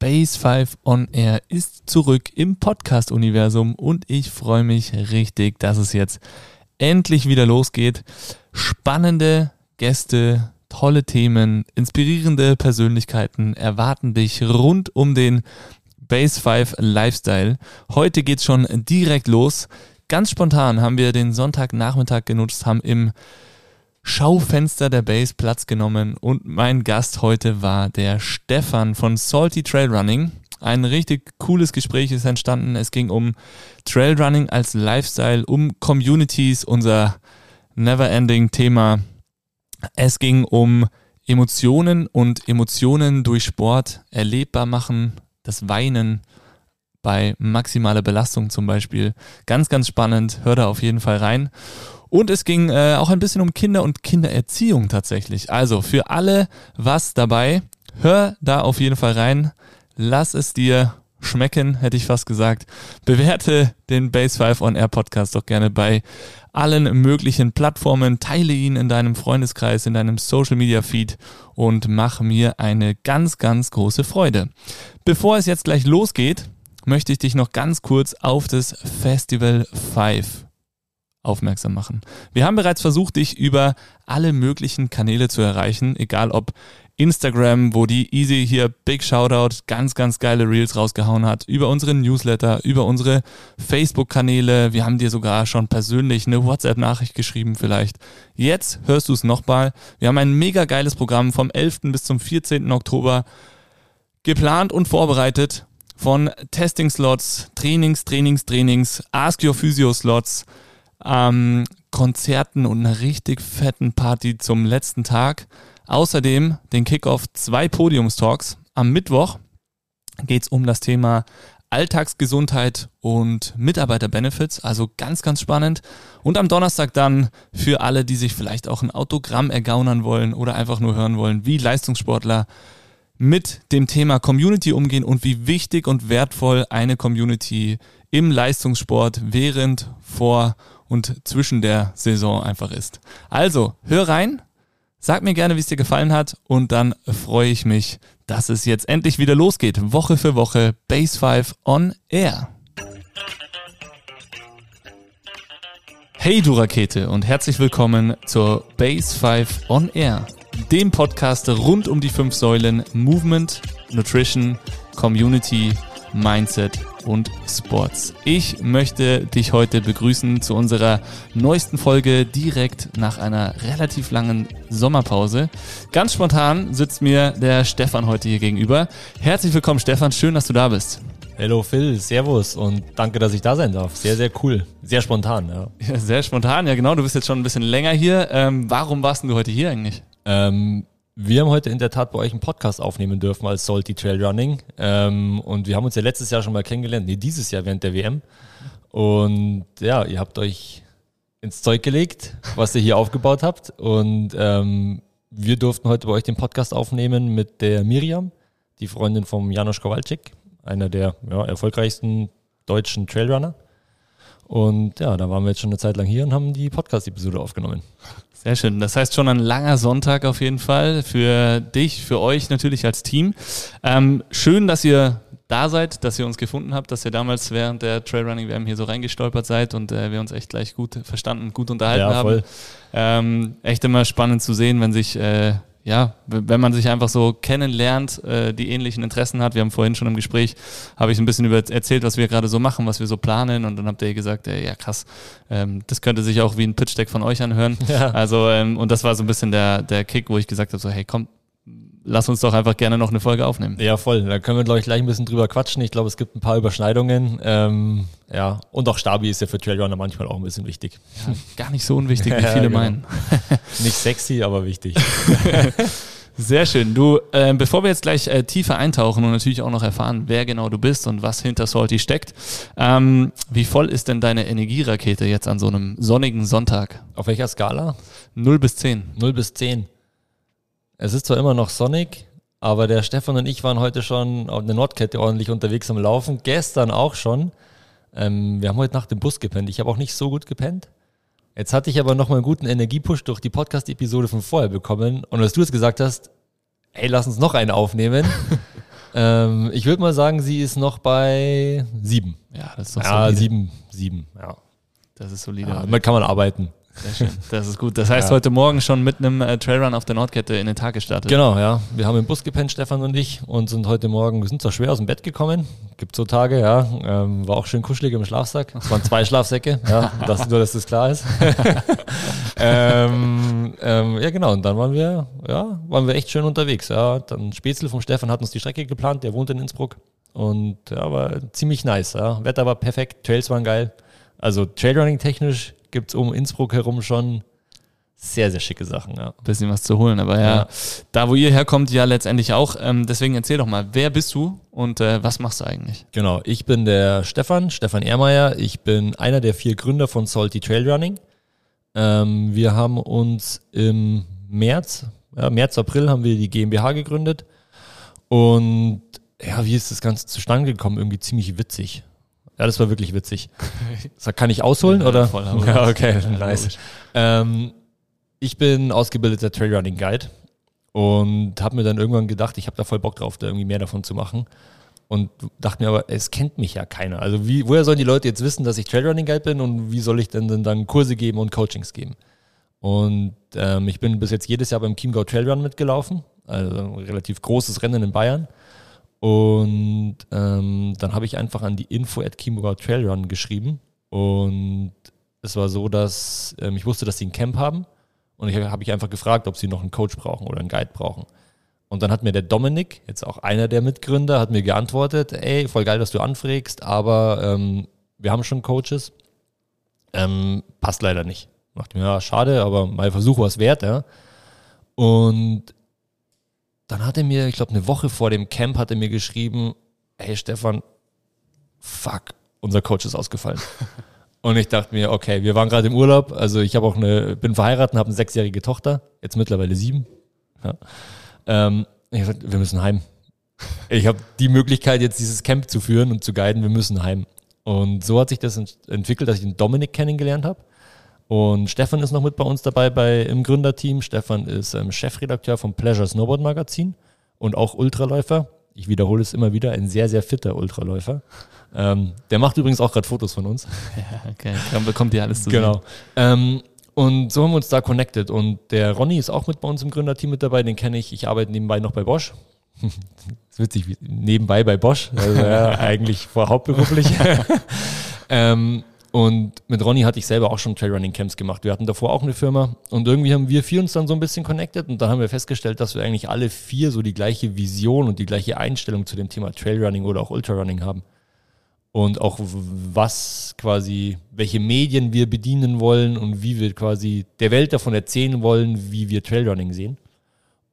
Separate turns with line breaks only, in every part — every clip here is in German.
Base 5 On Air ist zurück im Podcast-Universum und ich freue mich richtig, dass es jetzt endlich wieder losgeht. Spannende Gäste, tolle Themen, inspirierende Persönlichkeiten erwarten dich rund um den Base 5 Lifestyle. Heute geht's schon direkt los. Ganz spontan haben wir den Sonntagnachmittag genutzt, haben im Schaufenster der Base Platz genommen und mein Gast heute war der Stefan von Salty Trail Running. Ein richtig cooles Gespräch ist entstanden. Es ging um Trailrunning als Lifestyle, um Communities, unser never-ending Thema. Es ging um Emotionen und Emotionen durch Sport erlebbar machen, das Weinen bei maximaler Belastung zum Beispiel. Ganz, ganz spannend. Hör da auf jeden Fall rein. Und es ging äh, auch ein bisschen um Kinder und Kindererziehung tatsächlich. Also für alle was dabei. Hör da auf jeden Fall rein. Lass es dir schmecken, hätte ich fast gesagt. Bewerte den Base 5 on Air Podcast doch gerne bei allen möglichen Plattformen. Teile ihn in deinem Freundeskreis, in deinem Social Media Feed und mach mir eine ganz, ganz große Freude. Bevor es jetzt gleich losgeht, möchte ich dich noch ganz kurz auf das Festival 5 aufmerksam machen. Wir haben bereits versucht, dich über alle möglichen Kanäle zu erreichen, egal ob Instagram, wo die Easy hier Big Shoutout ganz, ganz geile Reels rausgehauen hat, über unsere Newsletter, über unsere Facebook-Kanäle. Wir haben dir sogar schon persönlich eine WhatsApp-Nachricht geschrieben vielleicht. Jetzt hörst du es nochmal. Wir haben ein mega geiles Programm vom 11. bis zum 14. Oktober geplant und vorbereitet von Testing-Slots, Trainings, Trainings, Trainings, Ask Your Physio-Slots, ähm, Konzerten und einer richtig fetten Party zum letzten Tag. Außerdem den Kickoff zwei Podiumstalks. Am Mittwoch geht es um das Thema Alltagsgesundheit und Mitarbeiterbenefits, also ganz, ganz spannend. Und am Donnerstag dann für alle, die sich vielleicht auch ein Autogramm ergaunern wollen oder einfach nur hören wollen, wie Leistungssportler mit dem Thema Community umgehen und wie wichtig und wertvoll eine Community im Leistungssport während, vor und zwischen der Saison einfach ist. Also, hör rein, sag mir gerne, wie es dir gefallen hat und dann freue ich mich, dass es jetzt endlich wieder losgeht. Woche für Woche Base 5 on Air. Hey du Rakete und herzlich willkommen zur Base 5 on Air, dem Podcast rund um die fünf Säulen Movement, Nutrition, Community, Mindset und Sports. Ich möchte dich heute begrüßen zu unserer neuesten Folge direkt nach einer relativ langen Sommerpause. Ganz spontan sitzt mir der Stefan heute hier gegenüber. Herzlich willkommen Stefan, schön, dass du da bist.
Hallo Phil, Servus und danke, dass ich da sein darf. Sehr, sehr cool. Sehr spontan, ja.
ja sehr spontan, ja genau. Du bist jetzt schon ein bisschen länger hier. Ähm, warum warst du heute hier eigentlich?
Ähm, wir haben heute in der Tat bei euch einen Podcast aufnehmen dürfen als Salty Trail Running. Ähm, und wir haben uns ja letztes Jahr schon mal kennengelernt, nee, dieses Jahr während der WM. Und ja, ihr habt euch ins Zeug gelegt, was ihr hier aufgebaut habt. Und ähm, wir durften heute bei euch den Podcast aufnehmen mit der Miriam, die Freundin vom Janusz Kowalczyk, einer der ja, erfolgreichsten deutschen Trailrunner. Und ja, da waren wir jetzt schon eine Zeit lang hier und haben die Podcast-Episode aufgenommen.
Sehr schön. Das heißt schon ein langer Sonntag auf jeden Fall für dich, für euch natürlich als Team. Ähm, schön, dass ihr da seid, dass ihr uns gefunden habt, dass ihr damals während der Trailrunning WM hier so reingestolpert seid und äh, wir uns echt gleich gut verstanden, gut unterhalten ja, haben. Ähm, echt immer spannend zu sehen, wenn sich äh, ja, wenn man sich einfach so kennenlernt, äh, die ähnlichen Interessen hat. Wir haben vorhin schon im Gespräch, habe ich ein bisschen über erzählt, was wir gerade so machen, was wir so planen und dann habt ihr gesagt, ey, ja krass, ähm, das könnte sich auch wie ein Pitch-Deck von euch anhören. Ja. Also ähm, und das war so ein bisschen der, der Kick, wo ich gesagt habe, so hey, komm, lass uns doch einfach gerne noch eine Folge aufnehmen.
Ja, voll. Da können wir, glaube ich, gleich ein bisschen drüber quatschen. Ich glaube, es gibt ein paar Überschneidungen. Ähm, ja, und auch Stabi ist ja für Trailrunner manchmal auch ein bisschen wichtig.
Ja, gar nicht so unwichtig, wie viele genau. meinen.
nicht sexy, aber wichtig.
Sehr schön. Du, äh, bevor wir jetzt gleich äh, tiefer eintauchen und natürlich auch noch erfahren, wer genau du bist und was hinter Salty steckt, ähm, wie voll ist denn deine Energierakete jetzt an so einem sonnigen Sonntag?
Auf welcher Skala?
0 bis 10.
0 bis 10. Es ist zwar immer noch Sonic, aber der Stefan und ich waren heute schon auf der Nordkette ordentlich unterwegs am Laufen. Gestern auch schon. Ähm, wir haben heute Nacht im Bus gepennt. Ich habe auch nicht so gut gepennt. Jetzt hatte ich aber nochmal einen guten Energiepush durch die Podcast-Episode von vorher bekommen. Und als du es gesagt hast, ey, lass uns noch einen aufnehmen, Ähm, ich würde mal sagen, sie ist noch bei sieben.
Ja, das ist doch
Ja,
solide.
sieben, sieben, ja.
Das ist solide.
ja. Damit kann man arbeiten.
Sehr schön. Das ist gut. Das heißt,
Ja.
heute Morgen schon mit einem äh, Trailrun auf der Nordkette in den Tag gestartet.
Genau, ja. Wir haben im Bus gepennt, Stefan und ich, und sind heute Morgen, wir sind zwar schwer aus dem Bett gekommen, gibt so Tage, ja. Ähm, war auch schön kuschelig im Schlafsack. Es waren zwei Schlafsäcke, ja, das, nur, dass das klar ist. ähm, ähm, ja, genau, und dann waren wir, ja, waren wir echt schön unterwegs, ja. Dann Spätzle vom Stefan hat uns die Strecke geplant, der wohnt in Innsbruck. Und ja, war ziemlich nice, ja. Wetter war perfekt, Trails waren geil. Also Trailrunning technisch gibt's um Innsbruck herum schon sehr, sehr schicke Sachen, ja.
Bisschen was zu holen, aber ja,
Ja.
da wo ihr herkommt, ja letztendlich auch. Ähm, deswegen erzähl doch mal, wer bist du und äh, was machst du eigentlich?
Genau, ich bin der Stefan, Stefan Ehrmeier. Ich bin einer der vier Gründer von Salty Trail Running. Ähm, wir haben uns im März, ja, März, April haben wir die GmbH gegründet. Und ja, wie ist das Ganze zustande gekommen? Irgendwie ziemlich witzig. Ja, das war wirklich witzig. Das kann ich ausholen,
Ja,
oder?
voll,
ja, okay, nice. Ähm, ich bin ausgebildeter Trailrunning Guide und habe mir dann irgendwann gedacht, ich habe da voll Bock drauf, da irgendwie mehr davon zu machen. Und dachte mir aber, es kennt mich ja keiner. Also wie, woher sollen die Leute jetzt wissen, dass ich Trailrunning Guide bin und wie soll ich denn, denn dann Kurse geben und Coachings geben? Und ähm, ich bin bis jetzt jedes Jahr beim Chiemgau Trailrun mitgelaufen, also ein relativ großes Rennen in Bayern. Und ähm, dann habe ich einfach an die Info at Chiemgau Trailrun geschrieben. Und es war so, dass ähm, ich wusste, dass sie ein Camp haben. Und ich habe ich einfach gefragt, ob sie noch einen Coach brauchen oder einen Guide brauchen. Und dann hat mir der Dominik, jetzt auch einer der Mitgründer, hat mir geantwortet, ey, voll geil, dass du anfragst, aber ähm, wir haben schon Coaches. Ähm, passt leider nicht. Dachte mir, ja, schade, aber mein Versuch war es wert, ja. Und dann hat er mir, ich glaube, eine Woche vor dem Camp hat er mir geschrieben, hey Stefan, fuck, unser Coach ist ausgefallen. Und ich dachte mir, okay, wir waren gerade im Urlaub, also ich habe auch eine, bin verheiratet und habe eine sechsjährige Tochter, jetzt mittlerweile sieben. Ja. Ähm, ich hab gesagt, wir müssen heim. Ich habe die Möglichkeit, jetzt dieses Camp zu führen und zu guiden, wir müssen heim. Und so hat sich das ent- entwickelt, dass ich den Dominik kennengelernt habe. Und Stefan ist noch mit bei uns dabei bei, im Gründerteam. Stefan ist ähm, Chefredakteur vom Pleasure Snowboard Magazin und auch Ultraläufer. Ich wiederhole es immer wieder, ein sehr, sehr fitter Ultraläufer. Ähm, der macht übrigens auch gerade Fotos von uns.
Ja, okay, dann bekommt ihr alles zu
Genau. Ähm, und so haben wir uns da connected. Und der Ronny ist auch mit bei uns im Gründerteam mit dabei. Den kenne ich. Ich arbeite nebenbei noch bei Bosch. das ist witzig, nebenbei bei Bosch. Also ja, eigentlich vor hauptberuflich. ähm, und mit Ronny hatte ich selber auch schon Trailrunning-Camps gemacht. Wir hatten davor auch eine Firma. Und irgendwie haben wir vier uns dann so ein bisschen connected. Und dann haben wir festgestellt, dass wir eigentlich alle vier so die gleiche Vision und die gleiche Einstellung zu dem Thema Trailrunning oder auch Ultrarunning haben und auch was quasi, welche Medien wir bedienen wollen und wie wir quasi der Welt davon erzählen wollen, wie wir Trailrunning sehen.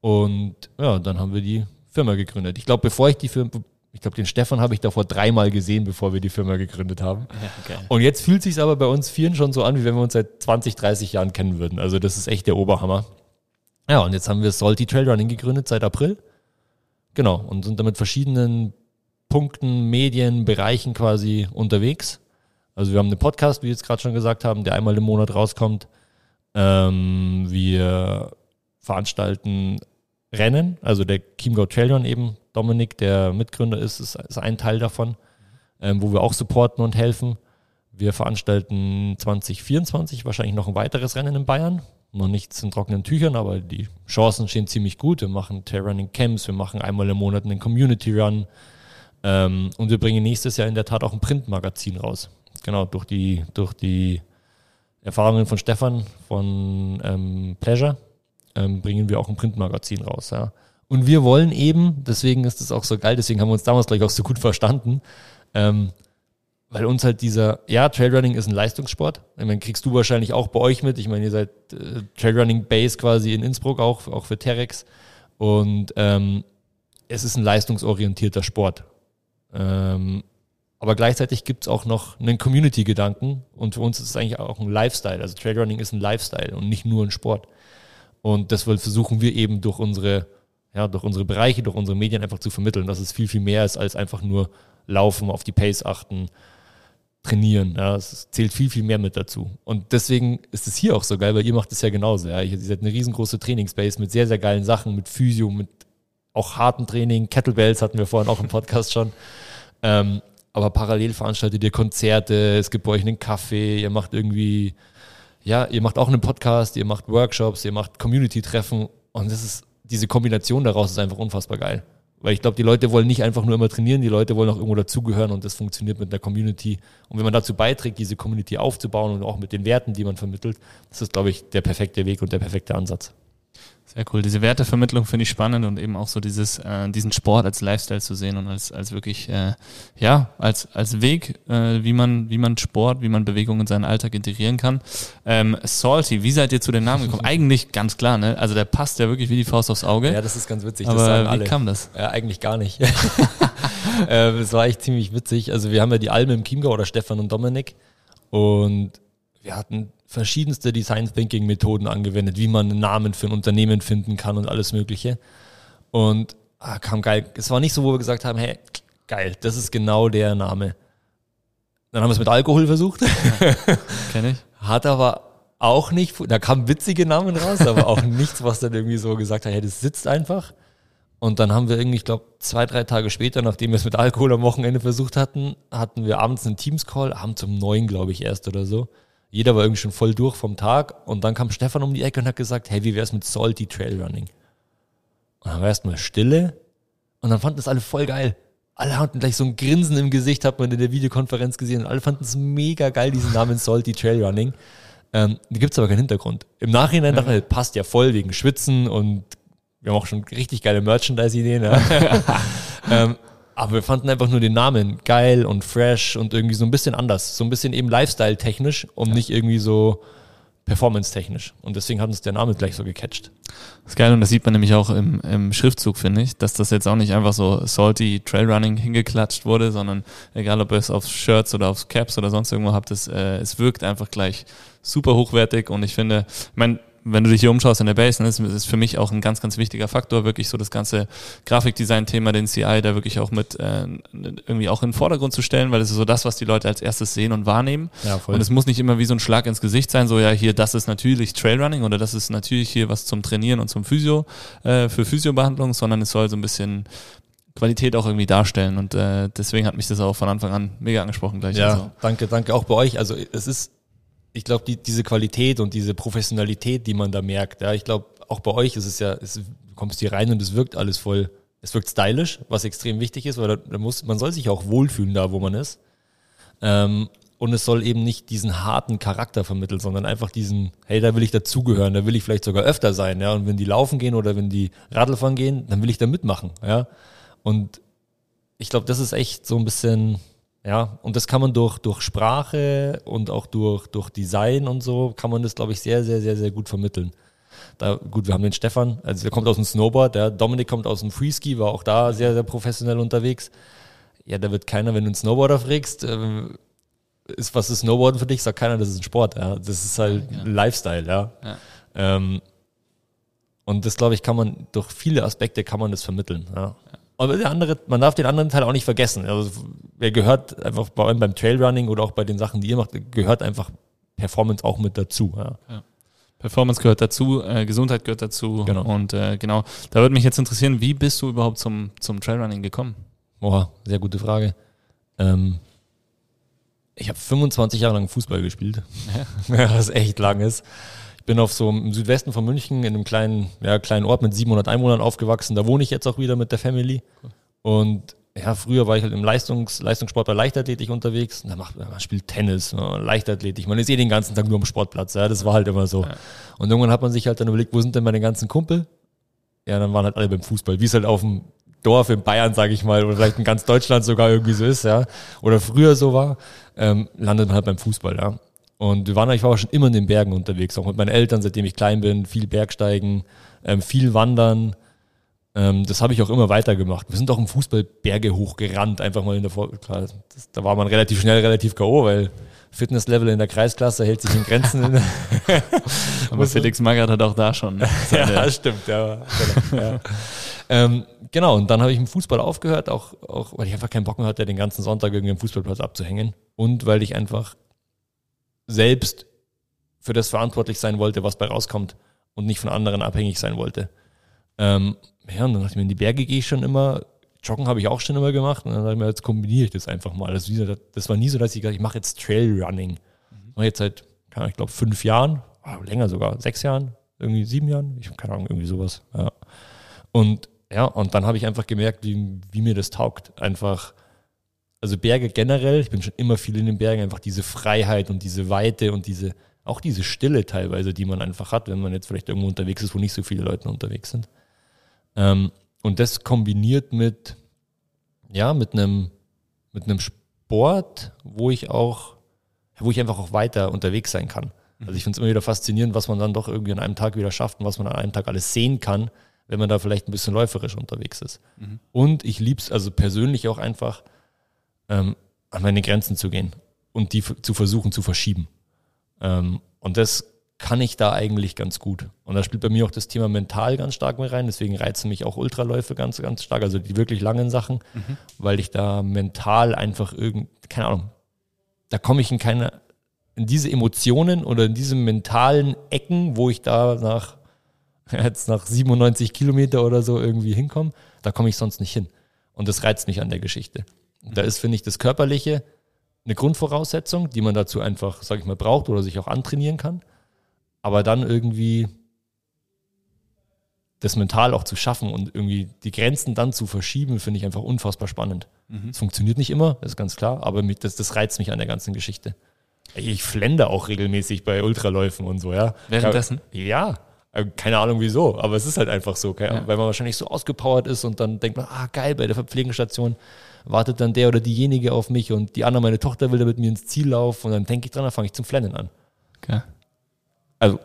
Und ja, dann haben wir die Firma gegründet. Ich glaube, bevor ich die Firma, ich glaube, den Stefan habe ich davor dreimal gesehen, bevor wir die Firma gegründet haben.
Geil.
Und jetzt fühlt sich aber bei uns Vieren schon so an, wie wenn wir uns seit 20, 30 Jahren kennen würden. Also das ist echt der Oberhammer. Ja, und jetzt haben wir Salty Trailrunning gegründet seit April. Genau, und sind damit verschiedenen Punkten, Medien, Bereichen quasi unterwegs. Also wir haben einen Podcast, wie wir jetzt gerade schon gesagt haben, der einmal im Monat rauskommt. Ähm, wir veranstalten Rennen, also der Chiemgau Trailrun eben, Dominik, der Mitgründer ist, ist, ist ein Teil davon, ähm, wo wir auch supporten und helfen. Wir veranstalten 2024 wahrscheinlich noch ein weiteres Rennen in Bayern. Noch nichts in trockenen Tüchern, aber die Chancen stehen ziemlich gut. Wir machen Trailrunning Camps, wir machen einmal im Monat einen Community Run. Ähm, und wir bringen nächstes Jahr in der Tat auch ein Printmagazin raus. Genau, durch die, durch die Erfahrungen von Stefan von ähm, Pleasure ähm, bringen wir auch ein Printmagazin raus. Ja. Und wir wollen eben, deswegen ist es auch so geil, deswegen haben wir uns damals gleich auch so gut verstanden, ähm, weil uns halt dieser, ja, Trailrunning ist ein Leistungssport. Ich meine, kriegst du wahrscheinlich auch bei euch mit. Ich meine, ihr seid äh, Trailrunning Base quasi in Innsbruck auch, auch für Terex. Und ähm, es ist ein leistungsorientierter Sport. Ähm, aber gleichzeitig gibt es auch noch einen Community-Gedanken und für uns ist es eigentlich auch ein Lifestyle. Also Trailrunning ist ein Lifestyle und nicht nur ein Sport. Und das versuchen wir eben durch unsere, ja, durch unsere Bereiche, durch unsere Medien einfach zu vermitteln, dass es viel, viel mehr ist als einfach nur laufen, auf die Pace achten, trainieren. Ja, es zählt viel, viel mehr mit dazu. Und deswegen ist es hier auch so geil, weil ihr macht es ja genauso. Ja. Ihr seid eine riesengroße Trainingsbase mit sehr, sehr geilen Sachen, mit Physio, mit auch harten Training, Kettlebells hatten wir vorhin auch im Podcast schon. Ähm, aber parallel veranstaltet ihr Konzerte, es gibt bei euch einen Kaffee, ihr macht irgendwie, ja, ihr macht auch einen Podcast, ihr macht Workshops, ihr macht Community-Treffen und das ist, diese Kombination daraus ist einfach unfassbar geil. Weil ich glaube, die Leute wollen nicht einfach nur immer trainieren, die Leute wollen auch irgendwo dazugehören und das funktioniert mit einer Community. Und wenn man dazu beiträgt, diese Community aufzubauen und auch mit den Werten, die man vermittelt, das ist, glaube ich, der perfekte Weg und der perfekte Ansatz.
Sehr cool. Diese Wertevermittlung finde ich spannend und eben auch so dieses, äh, diesen Sport als Lifestyle zu sehen und als, als wirklich, äh, ja, als, als Weg, äh, wie man, wie man Sport, wie man Bewegung in seinen Alltag integrieren kann. Ähm, Salty, wie seid ihr zu den Namen gekommen? eigentlich ganz klar, ne? Also der passt ja wirklich wie die Faust aufs Auge.
Ja, das ist ganz witzig.
Aber wie kam das?
Ja, eigentlich gar nicht. äh, das war echt ziemlich witzig. Also wir haben ja die Alme im Chiemgau oder Stefan und Dominik und wir hatten verschiedenste Design Thinking Methoden angewendet, wie man einen Namen für ein Unternehmen finden kann und alles Mögliche. Und ah, kam geil. Es war nicht so, wo wir gesagt haben, hey, geil, das ist genau der Name. Dann haben wir es mit Alkohol versucht. Ja,
Kenn ich.
Hat aber auch nicht, da kamen witzige Namen raus, aber auch nichts, was dann irgendwie so gesagt hat, hey, das sitzt einfach. Und dann haben wir irgendwie, ich glaube, zwei, drei Tage später, nachdem wir es mit Alkohol am Wochenende versucht hatten, hatten wir abends einen Teams-Call, abends um neun, glaube ich, erst oder so. Jeder war irgendwie schon voll durch vom Tag und dann kam Stefan um die Ecke und hat gesagt, hey, wie wär's mit Salty Trail Running? Und dann war erstmal Stille und dann fanden es alle voll geil. Alle hatten gleich so ein Grinsen im Gesicht, hat man in der Videokonferenz gesehen und alle fanden es mega geil, diesen Namen Salty Trail Running. Ähm, da gibt's aber keinen Hintergrund. Im Nachhinein dachte ich, passt ja voll wegen Schwitzen und wir haben auch schon richtig geile Merchandise-Ideen. Ja. ähm, aber wir fanden einfach nur den Namen geil und fresh und irgendwie so ein bisschen anders. So ein bisschen eben Lifestyle-technisch und ja. nicht irgendwie so performance-technisch. Und deswegen hat uns der Name gleich so gecatcht.
Das ist geil und das sieht man nämlich auch im, im Schriftzug, finde ich, dass das jetzt auch nicht einfach so salty Trailrunning hingeklatscht wurde, sondern egal ob ihr es auf Shirts oder auf Caps oder sonst irgendwo habt, es, äh, es wirkt einfach gleich super hochwertig und ich finde, ich meine, wenn du dich hier umschaust in der Base, ne, ist, ist für mich auch ein ganz, ganz wichtiger Faktor, wirklich so das ganze Grafikdesign-Thema, den CI, da wirklich auch mit äh, irgendwie auch in den Vordergrund zu stellen, weil das ist so das, was die Leute als erstes sehen und wahrnehmen. Ja, voll. Und es muss nicht immer wie so ein Schlag ins Gesicht sein, so ja, hier, das ist natürlich Trailrunning oder das ist natürlich hier was zum Trainieren und zum Physio, äh, für Physiobehandlung, sondern es soll so ein bisschen Qualität auch irgendwie darstellen und äh, deswegen hat mich das auch von Anfang an mega angesprochen gleich.
Ja, also. danke, danke auch bei euch. Also es ist ich glaube, die, diese Qualität und diese Professionalität, die man da merkt, ja, ich glaube, auch bei euch ist es ja, es, du kommst hier rein und es wirkt alles voll, es wirkt stylisch, was extrem wichtig ist, weil da, da muss, man soll sich auch wohlfühlen da, wo man ist. Ähm, und es soll eben nicht diesen harten Charakter vermitteln, sondern einfach diesen, hey, da will ich dazugehören, da will ich vielleicht sogar öfter sein, ja. Und wenn die laufen gehen oder wenn die Radlfahren gehen, dann will ich da mitmachen, ja. Und ich glaube, das ist echt so ein bisschen, ja, und das kann man durch, durch Sprache und auch durch, durch Design und so, kann man das, glaube ich, sehr, sehr, sehr, sehr gut vermitteln. Da, gut, wir haben den Stefan, also der kommt aus dem Snowboard, der Dominik kommt aus dem Freeski, war auch da sehr, sehr professionell unterwegs. Ja, da wird keiner, wenn du einen Snowboarder fragst, äh, ist, was ist Snowboarden für dich? Sagt keiner, das ist ein Sport. Ja. Das ist halt ja. Lifestyle, ja. ja. Ähm, und das, glaube ich, kann man, durch viele Aspekte kann man das vermitteln. Ja. Aber der andere, man darf den anderen Teil auch nicht vergessen. Also, er gehört einfach bei allem beim Trailrunning oder auch bei den Sachen, die ihr macht, gehört einfach Performance auch mit dazu. Ja. ja.
Performance gehört dazu, äh, Gesundheit gehört dazu. Genau. Und äh, genau, da würde mich jetzt interessieren, wie bist du überhaupt zum, zum Trailrunning gekommen?
Boah, sehr gute Frage. Ähm, ich habe 25 Jahre lang Fußball gespielt, ja. was echt lang ist bin auf so im Südwesten von München in einem kleinen, ja, kleinen Ort mit 700 Einwohnern aufgewachsen. Da wohne ich jetzt auch wieder mit der Family. Und ja, früher war ich halt im Leistungs, Leistungssport bei Leichtathletik unterwegs. Da macht man spielt Tennis, ne, Leichtathletik. Man ist eh den ganzen Tag nur am Sportplatz. Ja, das war halt immer so. Ja. Und irgendwann hat man sich halt dann überlegt, wo sind denn meine ganzen Kumpel? Ja, dann waren halt alle beim Fußball, wie es halt auf dem Dorf in Bayern, sage ich mal, oder vielleicht in ganz Deutschland sogar irgendwie so ist, ja, oder früher so war, ähm, landet man halt beim Fußball, ja. Und wir waren, ich war auch schon immer in den Bergen unterwegs, auch mit meinen Eltern, seitdem ich klein bin, viel Bergsteigen, ähm, viel Wandern. Ähm, das habe ich auch immer weitergemacht. Wir sind auch im Fußball Berge hochgerannt, einfach mal in der Vor Klar, das, da war man relativ schnell relativ K.O., weil Fitnesslevel in der Kreisklasse hält sich in Grenzen.
Aber Felix Magath hat auch da schon.
ja, stimmt, ja. Genau, ja. ähm, genau, und dann habe ich im Fußball aufgehört, auch, auch weil ich einfach keinen Bock mehr hatte, den ganzen Sonntag irgendwie am Fußballplatz abzuhängen. Und weil ich einfach selbst für das verantwortlich sein wollte, was bei rauskommt und nicht von anderen abhängig sein wollte. Ähm, ja, und dann dachte ich mir, in die Berge gehe ich schon immer. Joggen habe ich auch schon immer gemacht. Und dann dachte ich mir, jetzt kombiniere ich das einfach mal. Das, das war nie so, dass ich gesagt ich mache jetzt Trailrunning. Mhm. Mache jetzt seit, ich glaube, fünf Jahren, oh, länger sogar, sechs Jahren, irgendwie sieben Jahren. Ich habe keine Ahnung, irgendwie sowas. Ja. Und ja, und dann habe ich einfach gemerkt, wie, wie mir das taugt. Einfach, also Berge generell, ich bin schon immer viel in den Bergen, einfach diese Freiheit und diese Weite und diese, auch diese Stille teilweise, die man einfach hat, wenn man jetzt vielleicht irgendwo unterwegs ist, wo nicht so viele Leute unterwegs sind. Ähm, und das kombiniert mit, ja, mit einem, mit einem Sport, wo ich auch, wo ich einfach auch weiter unterwegs sein kann. Also ich finde es immer wieder faszinierend, was man dann doch irgendwie an einem Tag wieder schafft und was man an einem Tag alles sehen kann, wenn man da vielleicht ein bisschen läuferisch unterwegs ist. Mhm. Und ich liebe es also persönlich auch einfach, ähm, an meine Grenzen zu gehen und die zu versuchen zu verschieben. Ähm, und das kann ich da eigentlich ganz gut. Und da spielt bei mir auch das Thema mental ganz stark mit rein. Deswegen reizen mich auch Ultraläufe ganz, ganz stark, also die wirklich langen Sachen, mhm. weil ich da mental einfach irgend, keine Ahnung, da komme ich in keine, in diese Emotionen oder in diese mentalen Ecken, wo ich da nach jetzt nach 97 Kilometer oder so irgendwie hinkommen, da komme ich sonst nicht hin. Und das reizt mich an der Geschichte. Da ist, finde ich, das Körperliche eine Grundvoraussetzung, die man dazu einfach, sage ich mal, braucht oder sich auch antrainieren kann. Aber dann irgendwie das mental auch zu schaffen und irgendwie die Grenzen dann zu verschieben, finde ich einfach unfassbar spannend. Es mhm. funktioniert nicht immer, das ist ganz klar, aber mit, das, das reizt mich an der ganzen Geschichte. Ich flende auch regelmäßig bei Ultraläufen und so, ja.
Währenddessen?
Ja, äh, keine Ahnung wieso, aber es ist halt einfach so, ja. weil man wahrscheinlich so ausgepowert ist und dann denkt man, ah geil, bei der Verpflegungsstation wartet dann der oder diejenige auf mich und die andere, meine Tochter will da mit mir ins Ziel laufen und dann denke ich dran, dann fange ich zum Flennen an.
Okay.
Also,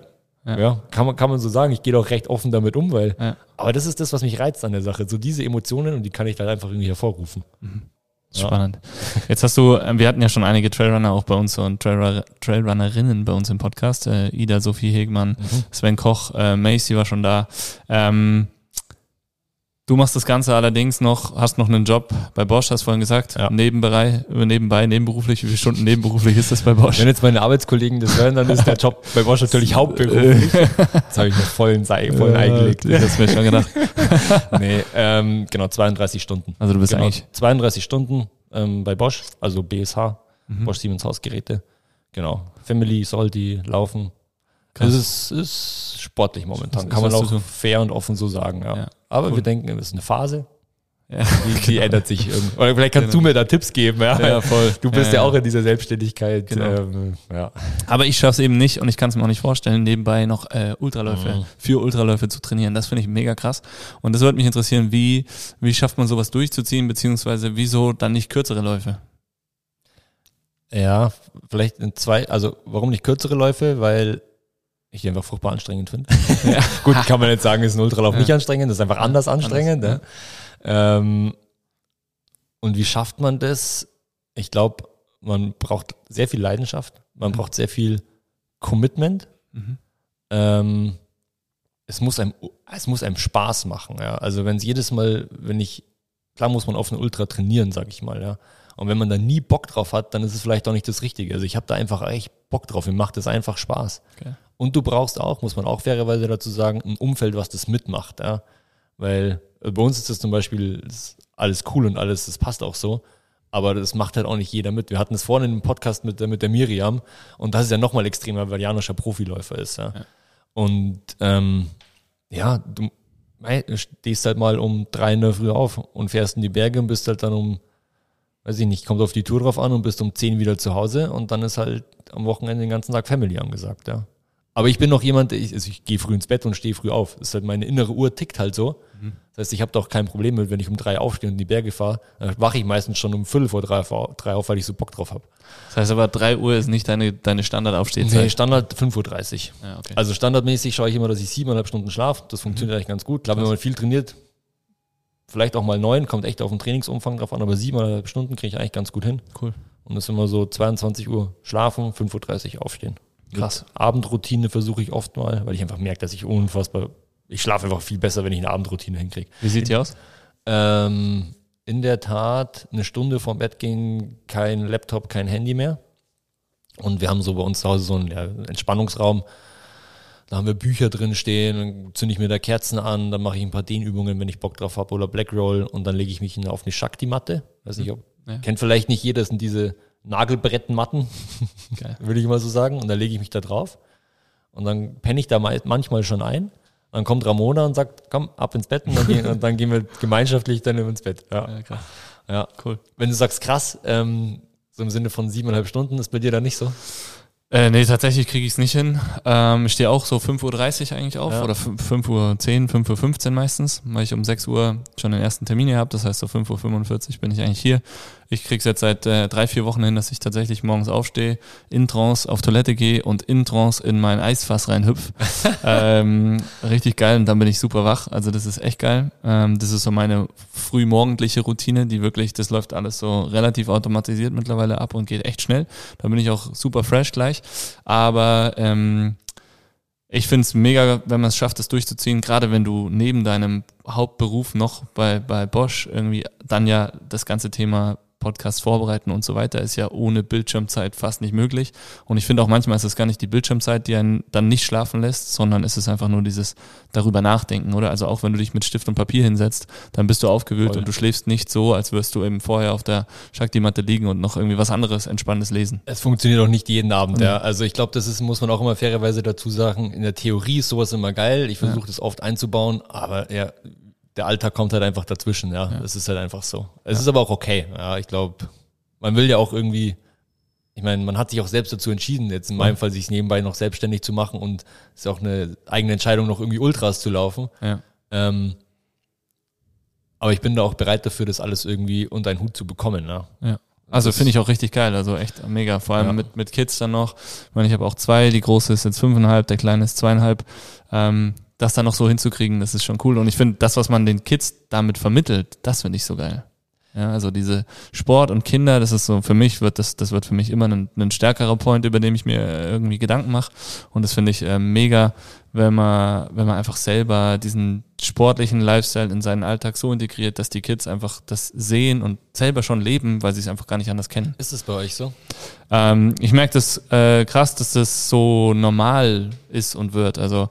ja. ja, kann, man, kann man so sagen, ich gehe doch recht offen damit um, weil, ja. aber das ist das, was mich reizt an der Sache, so diese Emotionen und die kann ich dann einfach irgendwie hervorrufen.
Mhm. Spannend. Jetzt hast du, äh, wir hatten ja schon einige Trailrunner auch bei uns und Trailrunner, Trailrunnerinnen bei uns im Podcast. Äh, Ida, Sophie Hegmann, mhm. Sven Koch, äh, Macy war schon da. Ähm, du machst das Ganze allerdings noch, hast noch einen Job bei Bosch, hast vorhin gesagt, ja. nebenbei, nebenbei, nebenberuflich. Wie viele Stunden nebenberuflich ist das bei Bosch?
Wenn jetzt meine Arbeitskollegen das hören, dann ist der Job bei Bosch natürlich hauptberuflich. Das habe ich mir voll in Sei, voll eingelegt.
Das hast mir schon gedacht.
nee, ähm, genau, 32 Stunden.
Also du bist
genau,
eigentlich
32 Stunden ähm, bei Bosch, also BSH, mhm. Bosch Siemens Hausgeräte. Genau. Family, Soldi, Laufen. Krass. Es ist, ist sportlich momentan, kann man auch so fair und offen so sagen. Ja. ja. Aber cool. wir denken, es ist eine Phase. Ja, die, die genau. ändert sich irgendwie. Oder vielleicht kannst genau. du mir da Tipps geben. Ja, ja voll. Du bist ja, ja, auch in dieser Selbstständigkeit. Genau. Ähm, ja.
Aber ich schaffe es eben nicht und ich kann es mir auch nicht vorstellen, nebenbei noch äh, Ultraläufe mhm. für Ultraläufe zu trainieren. Das finde ich mega krass. Und das würde mich interessieren, wie, wie schafft man sowas durchzuziehen, beziehungsweise wieso dann nicht kürzere Läufe?
Ja, vielleicht in zwei, also warum nicht kürzere Läufe? Weil ich einfach furchtbar anstrengend finde. ja. Gut, kann man jetzt sagen, ist ein Ultralauf ja. nicht anstrengend, das ist einfach anders anstrengend. Anders, ja. ähm, und wie schafft man das? Ich glaube, man braucht sehr viel Leidenschaft, man mhm. braucht sehr viel Commitment. Mhm. Ähm, es muss einem, es muss einem Spaß machen. Ja. Also wenn es jedes Mal, wenn ich, klar muss man auf einen Ultra trainieren, sag ich mal, ja. Und wenn man da nie Bock drauf hat, dann ist es vielleicht auch nicht das Richtige. Also ich habe da einfach echt Bock drauf. Mir macht das einfach Spaß. Okay. Und du brauchst auch, muss man auch fairerweise dazu sagen, ein Umfeld, was das mitmacht. Ja? Weil äh, bei uns ist das zum Beispiel alles cool und alles, das passt auch so. Aber das macht halt auch nicht jeder mit. Wir hatten es vorhin im Podcast mit, mit der Miriam und das ist ja nochmal extremer, weil Janoscher Profiläufer ist. Ja? ja. Und ähm, ja, du stehst halt mal um drei in der Früh auf und fährst in die Berge und bist halt dann um, weiß ich nicht, kommt auf die Tour drauf an und bist um zehn wieder zu Hause und dann ist halt am Wochenende den ganzen Tag Family angesagt, ja. Aber ich bin noch jemand, ich, also ich gehe früh ins Bett und stehe früh auf. Das ist halt meine innere Uhr tickt halt so. Mhm. Das heißt, ich habe doch kein Problem mit, wenn ich um drei aufstehe und in die Berge fahre, dann wache ich meistens schon um fünf vor drei, drei auf, weil ich so Bock drauf habe.
Das heißt aber, drei Uhr ist nicht deine, deine Standardaufstehzeit?
Nee, Standard 5.30 Uhr. Ja, okay. Also standardmäßig schaue ich immer, dass ich siebeneinhalb Stunden schlafe. Das funktioniert mhm. eigentlich ganz gut. Klar, wenn man viel trainiert, vielleicht auch mal neun, kommt echt auf den Trainingsumfang drauf an, aber siebeneinhalb Stunden kriege ich eigentlich ganz gut hin.
Cool.
Und das ist immer so 22 Uhr schlafen, 5.30 Uhr aufstehen.
Krass.
Abendroutine versuche ich oft mal, weil ich einfach merke, dass ich unfassbar, ich schlafe einfach viel besser, wenn ich eine Abendroutine hinkriege.
Wie sieht die aus?
Ähm, in der Tat eine Stunde vorm Bett gehen, kein Laptop, kein Handy mehr. Und wir haben so bei uns zu Hause so einen ja, Entspannungsraum. Da haben wir Bücher drin stehen, dann zünde ich mir da Kerzen an, dann mache ich ein paar Dehnübungen, wenn ich Bock drauf habe, oder Black Roll und dann lege ich mich auf eine Shakti-Matte. Weiß nicht, ob, ja. kennt vielleicht nicht jeder, das sind diese Nagelbrettenmatten, okay. würde ich mal so sagen. Und dann lege ich mich da drauf und dann penne ich da manchmal schon ein. Dann kommt Ramona und sagt, komm, ab ins Bett und dann, gehen, und dann gehen wir gemeinschaftlich dann ins Bett. Ja, ja, krass. ja. cool. Wenn du sagst krass, ähm, so im Sinne von siebeneinhalb Stunden, ist bei dir da nicht so?
Äh, nee, tatsächlich kriege ich es nicht hin. Ähm, ich stehe auch so 5.30 Uhr eigentlich auf ja. oder 5.10 Uhr, 5.15 Uhr meistens, weil ich um 6 Uhr schon den ersten Termin hier habe. Das heißt, so 5.45 Uhr bin ich eigentlich hier. Ich kriege es jetzt seit äh, drei, vier Wochen hin, dass ich tatsächlich morgens aufstehe, in Trance auf Toilette gehe und in Trance in mein Eisfass reinhüpf. ähm, richtig geil und dann bin ich super wach. Also das ist echt geil. Ähm, das ist so meine frühmorgendliche Routine, die wirklich, das läuft alles so relativ automatisiert mittlerweile ab und geht echt schnell. Da bin ich auch super fresh gleich. Aber ähm, ich finde es mega, wenn man es schafft, das durchzuziehen, gerade wenn du neben deinem Hauptberuf noch bei, bei Bosch irgendwie dann ja das ganze Thema Podcast vorbereiten und so weiter ist ja ohne Bildschirmzeit fast nicht möglich. Und ich finde auch manchmal ist es gar nicht die Bildschirmzeit, die einen dann nicht schlafen lässt, sondern ist es einfach nur dieses darüber nachdenken, oder? Also auch wenn du dich mit Stift und Papier hinsetzt, dann bist du aufgewühlt Voll. und du schläfst nicht so, als wirst du eben vorher auf der Shakti-Matte liegen und noch irgendwie was anderes Entspannendes lesen.
Es funktioniert auch nicht jeden Abend, ja. Also ich glaube, das ist, muss man auch immer fairerweise dazu sagen, in der Theorie ist sowas immer geil. Ich versuche ja. das oft einzubauen, aber ja, der Alltag kommt halt einfach dazwischen, ja. Es ist halt einfach so. Es ja. ist aber auch okay. Ja, ich glaube, man will ja auch irgendwie, ich meine, man hat sich auch selbst dazu entschieden, jetzt in meinem Fall sich nebenbei noch selbstständig zu machen und es ist auch eine eigene Entscheidung, noch irgendwie Ultras zu laufen. Ja. Ähm, aber ich bin da auch bereit dafür, das alles irgendwie unter einen Hut zu bekommen, ja.
ja. Also finde ich auch richtig geil, also echt mega, vor allem ja. mit, mit Kids dann noch. Ich meine, ich habe auch zwei, die große ist jetzt fünfeinhalb, der kleine ist zweieinhalb. Ähm, das dann noch so hinzukriegen, das ist schon cool. Und ich finde, das, was man den Kids damit vermittelt, das finde ich so geil. Ja, also diese Sport und Kinder, das ist so, für mich wird das, das wird für mich immer ein, ein stärkerer Point, über den ich mir irgendwie Gedanken mache. Und das finde ich äh, mega, wenn man, wenn man einfach selber diesen sportlichen Lifestyle in seinen Alltag so integriert, dass die Kids einfach das sehen und selber schon leben, weil sie es einfach gar nicht anders kennen.
Ist es bei euch so?
Ähm, ich merke das äh, krass, dass das so normal ist und wird. Also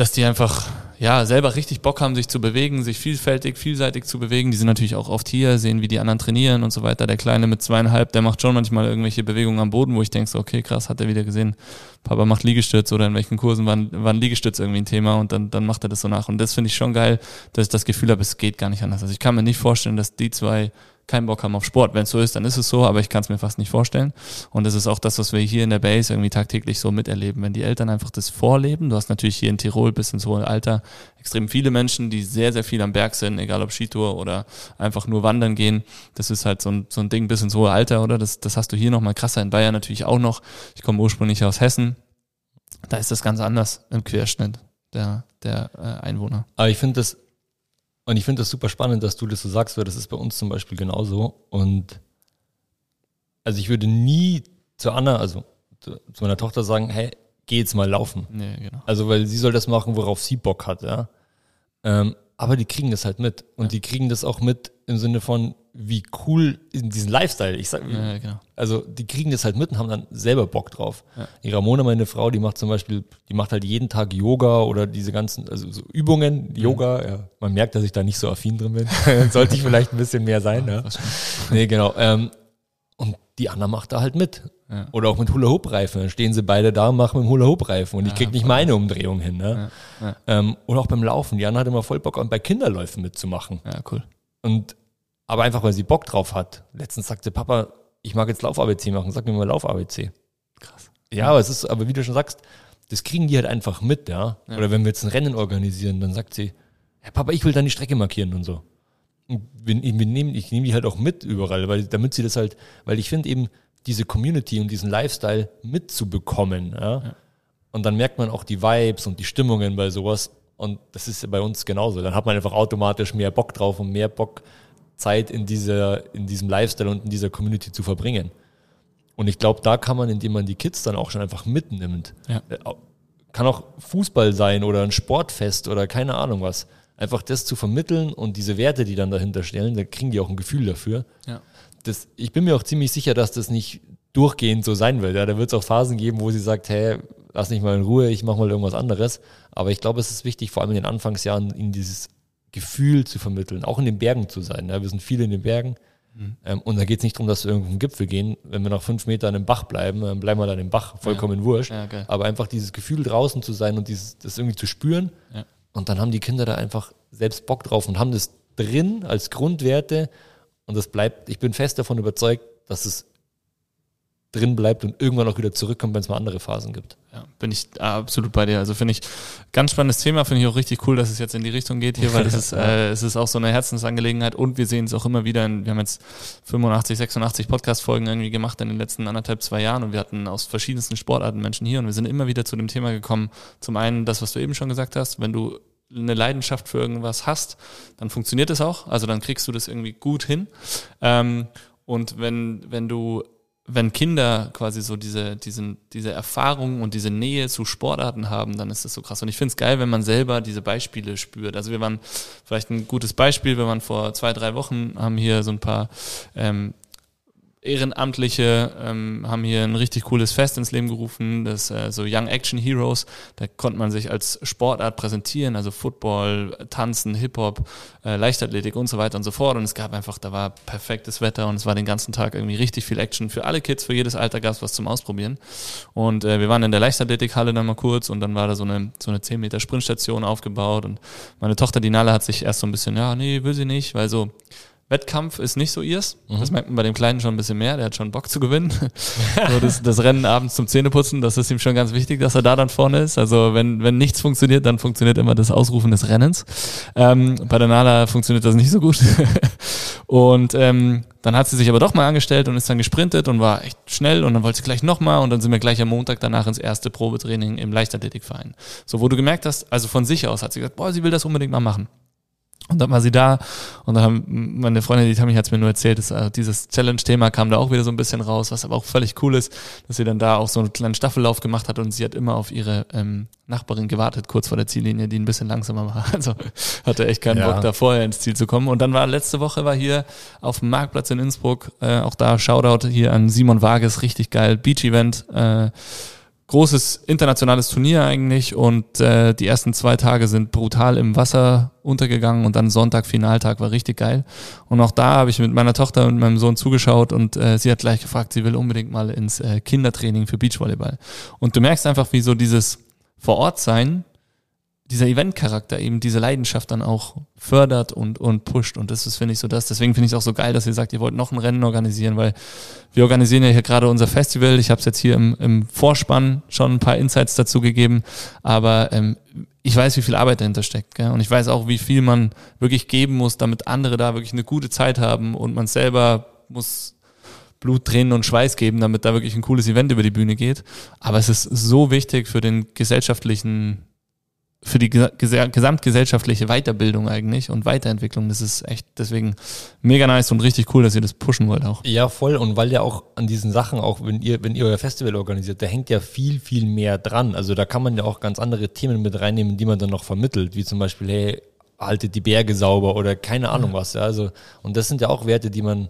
dass die einfach ja selber richtig Bock haben, sich zu bewegen, sich vielfältig, vielseitig zu bewegen. Die sind natürlich auch oft hier, sehen, wie die anderen trainieren und so weiter. Der Kleine mit zweieinhalb, der macht schon manchmal irgendwelche Bewegungen am Boden, wo ich denke, so, okay, krass, hat er wieder gesehen. Papa macht Liegestütz oder in welchen Kursen waren, waren Liegestütz irgendwie ein Thema und dann, dann macht er das so nach. Und das finde ich schon geil, dass ich das Gefühl habe, es geht gar nicht anders. Also ich kann mir nicht vorstellen, dass die zwei keinen Bock haben auf Sport. Wenn es so ist, dann ist es so, aber ich kann es mir fast nicht vorstellen. Und das ist auch das, was wir hier in der Base irgendwie tagtäglich so miterleben. Wenn die Eltern einfach das vorleben, du hast natürlich hier in Tirol bis ins hohe Alter extrem viele Menschen, die sehr, sehr viel am Berg sind, egal ob Skitour oder einfach nur wandern gehen. Das ist halt so ein, so ein Ding bis ins hohe Alter, oder? Das, das hast du hier nochmal krasser, in Bayern natürlich auch noch. Ich komme ursprünglich aus Hessen. Da ist das ganz anders im Querschnitt der, der äh, Einwohner.
Aber ich finde das und ich finde das super spannend, dass du das so sagst, weil das ist bei uns zum Beispiel genauso. Und also ich würde nie zu Anna, also zu, meiner Tochter sagen, hey, geh jetzt mal laufen. Nee, genau. Also weil sie soll das machen, worauf sie Bock hat, ja. Ähm, aber die kriegen das halt mit. Und ja. die kriegen das auch mit im Sinne von, wie cool in diesen Lifestyle. Ich sag, ja, genau. also die kriegen das halt mit und haben dann selber Bock drauf. Ja. Die Ramona, meine Frau, die macht zum Beispiel, die macht halt jeden Tag Yoga oder diese ganzen, also so Übungen, mhm. Yoga. Ja, man merkt, dass ich da nicht so affin drin bin. Sollte ich vielleicht ein bisschen mehr sein. Ja, ja. Nee, genau. Ähm, und die Anna macht da halt mit. Ja. Oder auch mit Hula-Hoop-Reifen. Dann stehen sie beide da und machen mit dem Hula-Hoop-Reifen. Und ich krieg nicht meine Umdrehung hin. Ne? Ähm, oder auch beim Laufen. Die Anna hat immer voll Bock, bei Kinderläufen mitzumachen.
Ja, cool.
Und aber einfach, weil sie Bock drauf hat. Letztens sagte Papa, ich mag jetzt Lauf-ABC machen, sag mir mal Lauf-ABC. Krass. Ja, aber es ist, aber wie du schon sagst, das kriegen die halt einfach mit, ja? ja. Oder wenn wir jetzt ein Rennen organisieren, dann sagt sie, ja, Papa, ich will dann die Strecke markieren und so. Und wir, wir nehmen, ich nehme die halt auch mit überall, weil damit sie das halt, weil ich finde eben, diese Community und diesen Lifestyle mitzubekommen, ja? ja. Und dann merkt man auch die Vibes und die Stimmungen bei sowas. Und das ist ja bei uns genauso. Dann hat man einfach automatisch mehr Bock drauf und mehr Bock, Zeit in, dieser, in diesem Lifestyle und in dieser Community zu verbringen. Und ich glaube, da kann man, indem man die Kids dann auch schon einfach mitnimmt, ja. Äh, kann auch Fußball sein oder ein Sportfest oder keine Ahnung was, einfach das zu vermitteln und diese Werte, die dann dahinter stellen, da kriegen die auch ein Gefühl dafür. Ja. Das, ich bin mir auch ziemlich sicher, dass das nicht durchgehend so sein wird. Ja, da wird es auch Phasen geben, wo sie sagt, hey, lass mich mal in Ruhe, ich mache mal irgendwas anderes. Aber ich glaube, es ist wichtig, vor allem in den Anfangsjahren, ihnen dieses Gefühl zu vermitteln, auch in den Bergen zu sein. Ja, wir sind viele in den Bergen. Mhm. Ähm, und da geht es nicht darum, dass wir irgendeinen Gipfel gehen. Wenn wir nach fünf Metern im Bach bleiben, dann bleiben wir dann im Bach, vollkommen ja. wurscht. Ja, Aber einfach dieses Gefühl draußen zu sein und dieses, das irgendwie zu spüren. Und dann haben die Kinder da einfach selbst Bock drauf und haben das drin als Grundwerte. Und das bleibt, ich bin fest davon überzeugt, dass es drin bleibt und irgendwann auch wieder zurückkommt, wenn es mal andere Phasen gibt.
Ja, bin ich absolut bei dir. Also finde ich ganz spannendes Thema, finde ich auch richtig cool, dass es jetzt in die Richtung geht hier, weil es ist, äh, es ist auch so eine Herzensangelegenheit und wir sehen es auch immer wieder, in, wir haben jetzt 85, 86 Podcast-Folgen irgendwie gemacht in den letzten anderthalb, zwei Jahren und wir hatten aus verschiedensten Sportarten Menschen hier und wir sind immer wieder zu dem Thema gekommen. Zum einen das, was du eben schon gesagt hast, wenn du eine Leidenschaft für irgendwas hast, dann funktioniert es auch, also dann kriegst du das irgendwie gut hin. Ähm, und wenn, wenn du wenn Kinder quasi so diese, diesen, diese Erfahrung und diese Nähe zu Sportarten haben, dann ist das so krass. Und ich finde es geil, wenn man selber diese Beispiele spürt. Also wir waren vielleicht ein gutes Beispiel, wir waren vor zwei, drei Wochen, haben hier so ein paar ähm, Ehrenamtliche ähm, haben hier ein richtig cooles Fest ins Leben gerufen, das äh, so Young Action Heroes. Da konnte man sich als Sportart präsentieren, also Football, Tanzen, Hip-Hop, äh, Leichtathletik und so weiter und so fort. Und es gab einfach, da war perfektes Wetter und es war den ganzen Tag irgendwie richtig viel Action für alle Kids, für jedes Alter gab es was zum Ausprobieren. Und äh, wir waren in der Leichtathletikhalle dann mal kurz und dann war da so eine, so eine 10 Meter Sprintstation aufgebaut und meine Tochter, die Nala, hat sich erst so ein bisschen, ja, nee, will sie nicht, weil so Wettkampf ist nicht so ihrs. Mhm. Das merkt man bei dem Kleinen schon ein bisschen mehr. Der hat schon Bock zu gewinnen. so das, das, Rennen abends zum Zähneputzen, das ist ihm schon ganz wichtig, dass er da dann vorne ist. Also wenn, wenn nichts funktioniert, dann funktioniert immer das Ausrufen des Rennens. Ähm, bei der Nala funktioniert das nicht so gut. und ähm, dann hat sie sich aber doch mal angestellt und ist dann gesprintet und war echt schnell und dann wollte sie gleich nochmal und dann sind wir gleich am Montag danach ins erste Probetraining im Leichtathletikverein. So, wo du gemerkt hast, also von sich aus hat sie gesagt, boah, sie will das unbedingt mal machen. Und dann war sie da und dann haben meine Freundin, die Tammy hat es mir nur erzählt, dass äh, dieses Challenge-Thema kam da auch wieder so ein bisschen raus, was aber auch völlig cool ist, dass sie dann da auch so einen kleinen Staffellauf gemacht hat und sie hat immer auf ihre ähm, Nachbarin gewartet, kurz vor der Ziellinie, die ein bisschen langsamer war. Also hatte echt keinen ja. Bock, da vorher ins Ziel zu kommen. Und dann war letzte Woche war hier auf dem Marktplatz in Innsbruck, äh, auch da Shoutout hier an Simon Wages, richtig geil, Beach-Event. Äh, großes internationales Turnier eigentlich und äh, die ersten zwei Tage sind brutal im Wasser untergegangen und dann Sonntag Finaltag war richtig geil. Und auch da habe ich mit meiner Tochter und meinem Sohn zugeschaut und äh, sie hat gleich gefragt, sie will unbedingt mal ins äh, Kindertraining für Beachvolleyball. Und du merkst einfach, wie so dieses vor Ort sein dieser Eventcharakter eben diese Leidenschaft dann auch fördert und, und pusht. Und das ist, finde ich, so das. Deswegen finde ich es auch so geil, dass ihr sagt, ihr wollt noch ein Rennen organisieren, weil wir organisieren ja hier gerade unser Festival. Ich habe es jetzt hier im, im Vorspann schon ein paar Insights dazu gegeben. Aber ähm, ich weiß, wie viel Arbeit dahinter steckt. Gell? Und ich weiß auch, wie viel man wirklich geben muss, damit andere da wirklich eine gute Zeit haben und man selber muss Blut, Tränen und Schweiß geben, damit da wirklich ein cooles Event über die Bühne geht. Aber es ist so wichtig für den gesellschaftlichen für die gesamtgesellschaftliche Weiterbildung eigentlich und Weiterentwicklung. Das ist echt deswegen mega nice und richtig cool, dass ihr das pushen wollt auch.
Ja, voll. Und weil ja auch an diesen Sachen, auch wenn ihr, wenn ihr euer Festival organisiert, da hängt ja viel, viel mehr dran. Also da kann man ja auch ganz andere Themen mit reinnehmen, die man dann noch vermittelt, wie zum Beispiel, hey, haltet die Berge sauber oder keine Ahnung was. Ja. Also, und das sind ja auch Werte, die man,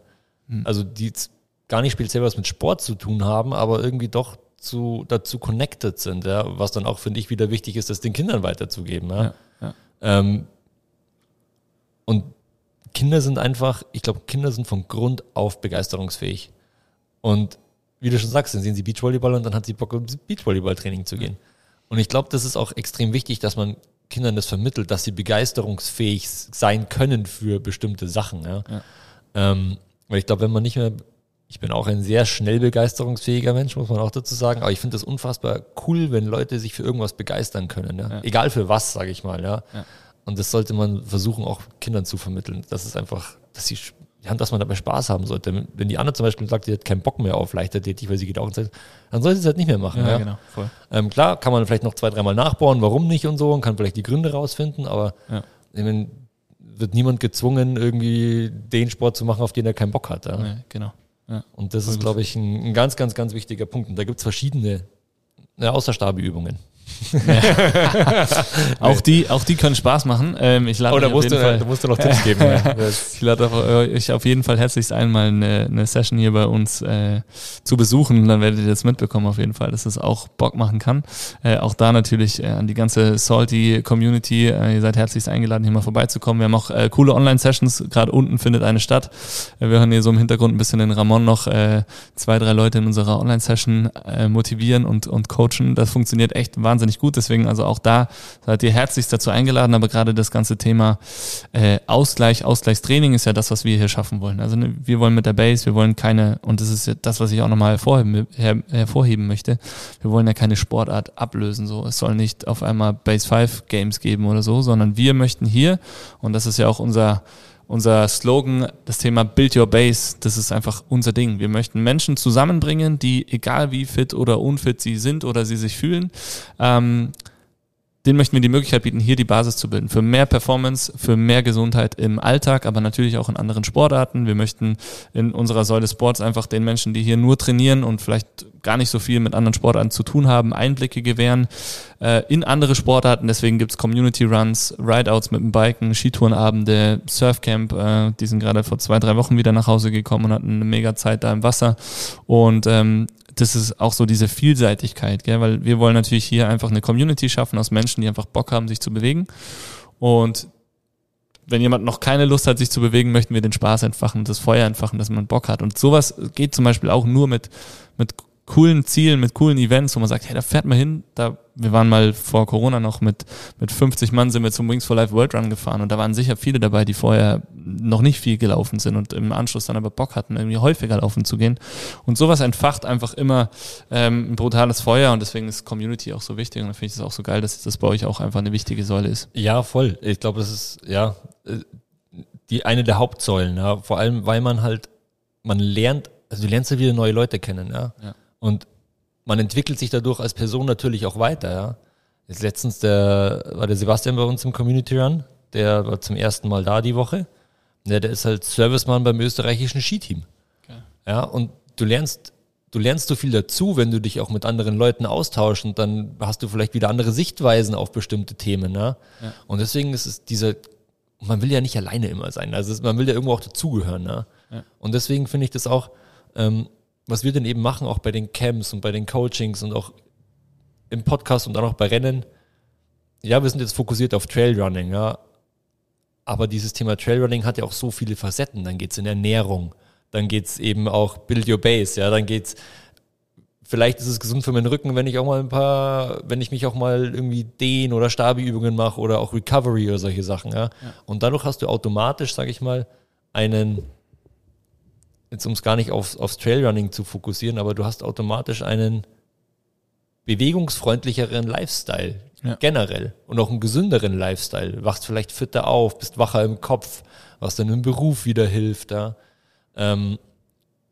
hm. also die gar nicht speziell was mit Sport zu tun haben, aber irgendwie doch zu, dazu connected sind, ja, was dann auch, finde ich, wieder wichtig ist, das den Kindern weiterzugeben. Ja. ja, ja. Ähm, und Kinder sind einfach, ich glaube, Kinder sind von Grund auf begeisterungsfähig. Und wie du schon sagst, dann sehen sie Beachvolleyball und dann hat sie Bock, um Beachvolleyball-Training zu gehen. Und ich glaube, das ist auch extrem wichtig, dass man Kindern das vermittelt, dass sie begeisterungsfähig sein können für bestimmte Sachen. Ja. ja. Ähm, weil ich glaube, wenn man nicht mehr ich bin auch ein sehr schnell begeisterungsfähiger Mensch, muss man auch dazu sagen. Aber ich finde es unfassbar cool, wenn Leute sich für irgendwas begeistern können. Ja? ja. Egal für was, sage ich mal. Ja? ja? Und das sollte man versuchen, auch Kindern zu vermitteln. Das ist einfach, dass sie, ja, dass man dabei Spaß haben sollte. Wenn die Anna zum Beispiel sagt, sie hat keinen Bock mehr auf Leichtathletik, weil sie geht auch ins Zeit, dann sollte sie es halt nicht mehr machen. Ja, ja? genau. Voll. Ähm, klar, kann man vielleicht noch zwei, dreimal nachbauen, warum nicht und so und kann vielleicht die Gründe rausfinden, aber ja. ich meine, wird niemand gezwungen, irgendwie den Sport zu machen, auf den er keinen Bock hat. Ja? Nee, genau. Ja. Und das ist, glaube ich, ein, ein, ganz, ganz, ganz wichtiger Punkt. Und da gibt es verschiedene ja,
Auch, die, auch die können Spaß machen. Ähm, ich lade
oh, da musst, du,
Fall,
da musst du noch Tipps geben. Ja.
ich lade euch auf jeden Fall herzlichst einmal eine, eine Session hier bei uns äh, zu besuchen. Dann werdet ihr das mitbekommen auf jeden Fall, dass es auch Bock machen kann. Äh, auch da natürlich äh, an die ganze Salty Community. Äh, ihr seid herzlichst eingeladen, hier mal vorbeizukommen. Wir haben auch äh, coole Online-Sessions. Gerade unten findet eine statt. Äh, wir hören hier so im Hintergrund ein bisschen den Ramon noch äh, zwei, drei Leute in unserer Online-Session äh, motivieren und, und coachen. Das funktioniert echt wahnsinnig gut. Deswegen also auch da seid ihr herzlichst dazu eingeladen. Aber gerade das ganze Thema äh, Ausgleich, Ausgleichstraining ist ja das, was wir hier schaffen wollen. Also ne, wir wollen mit der Base, wir wollen keine, und das ist ja das, was ich auch nochmal hervorheben, her, hervorheben möchte, wir wollen ja keine Sportart ablösen. So, Es soll nicht auf einmal Base 5 Games geben oder so, sondern wir möchten hier, und das ist ja auch unser unser Slogan, das Thema Build Your Base, das ist einfach unser Ding. Wir möchten Menschen zusammenbringen, die, egal wie fit oder unfit sie sind oder sie sich fühlen, ähm, den möchten wir die Möglichkeit bieten, hier die Basis zu bilden. Für mehr Performance, für mehr Gesundheit im Alltag, aber natürlich auch in anderen Sportarten. Wir möchten in unserer Säule Sports einfach den Menschen, die hier nur trainieren und vielleicht gar nicht so viel mit anderen Sportarten zu tun haben, Einblicke gewähren äh, in andere Sportarten. Deswegen gibt's Community Runs, Rideouts mit dem Biken, Skitourenabende, Surfcamp. Äh, die sind gerade vor zwei, drei Wochen wieder nach Hause gekommen und hatten eine mega Zeit da im Wasser. Und ähm, das ist auch so diese Vielseitigkeit, gell? weil wir wollen natürlich hier einfach eine Community schaffen aus Menschen, die einfach Bock haben, sich zu bewegen. Und wenn jemand noch keine Lust hat, sich zu bewegen, möchten wir den Spaß entfachen, das Feuer entfachen, dass man Bock hat. Und sowas geht zum Beispiel auch nur mit, mit coolen Zielen, mit coolen Events, wo man sagt, hey, da fährt man hin, da, wir waren mal vor Corona noch mit, mit 50 Mann sind wir zum Wings for Life World Run gefahren und da waren sicher viele dabei, die vorher noch nicht viel gelaufen sind und im Anschluss dann aber Bock hatten, irgendwie häufiger laufen zu gehen. Und sowas entfacht einfach immer ähm, ein brutales Feuer und deswegen ist Community auch so wichtig und da finde ich es auch so geil, dass das bei euch auch einfach eine wichtige Säule ist.
Ja, voll. Ich glaube, das ist, ja, äh, die eine der Hauptsäulen, ja. Vor allem, weil man halt, man lernt, also du lernst ja wieder neue Leute kennen, ja. ja. Und man entwickelt sich dadurch als Person natürlich auch weiter, ja. Jetzt letztens der, war der Sebastian bei uns im Community Run, der war zum ersten Mal da die Woche. Ja, der ist halt Servicemann beim österreichischen Skiteam. Okay. Ja, und du lernst, du lernst so viel dazu, wenn du dich auch mit anderen Leuten austauschst und dann hast du vielleicht wieder andere Sichtweisen auf bestimmte Themen, ja. ja. Und deswegen ist es dieser, man will ja nicht alleine immer sein. Also man will ja irgendwo auch dazugehören, ne? Ja. Und deswegen finde ich das auch, ähm, was wir denn eben machen, auch bei den Camps und bei den Coachings und auch im Podcast und auch bei Rennen, ja, wir sind jetzt fokussiert auf Trailrunning, ja. Aber dieses Thema Trailrunning hat ja auch so viele Facetten. Dann geht's in Ernährung, dann geht's eben auch Build Your Base, ja, dann geht's, vielleicht ist es gesund für meinen Rücken, wenn ich auch mal ein paar, wenn ich mich auch mal irgendwie Dehn- oder Stabi-Übungen mache oder auch Recovery oder solche Sachen, ja. ja. Und dadurch hast du automatisch, sag ich mal, einen jetzt um es gar nicht aufs, aufs Trailrunning zu fokussieren, aber du hast automatisch einen bewegungsfreundlicheren Lifestyle ja. generell und auch einen gesünderen Lifestyle. Wachst vielleicht fitter auf, bist wacher im Kopf, was dann im Beruf wieder hilft. Ja. Ähm,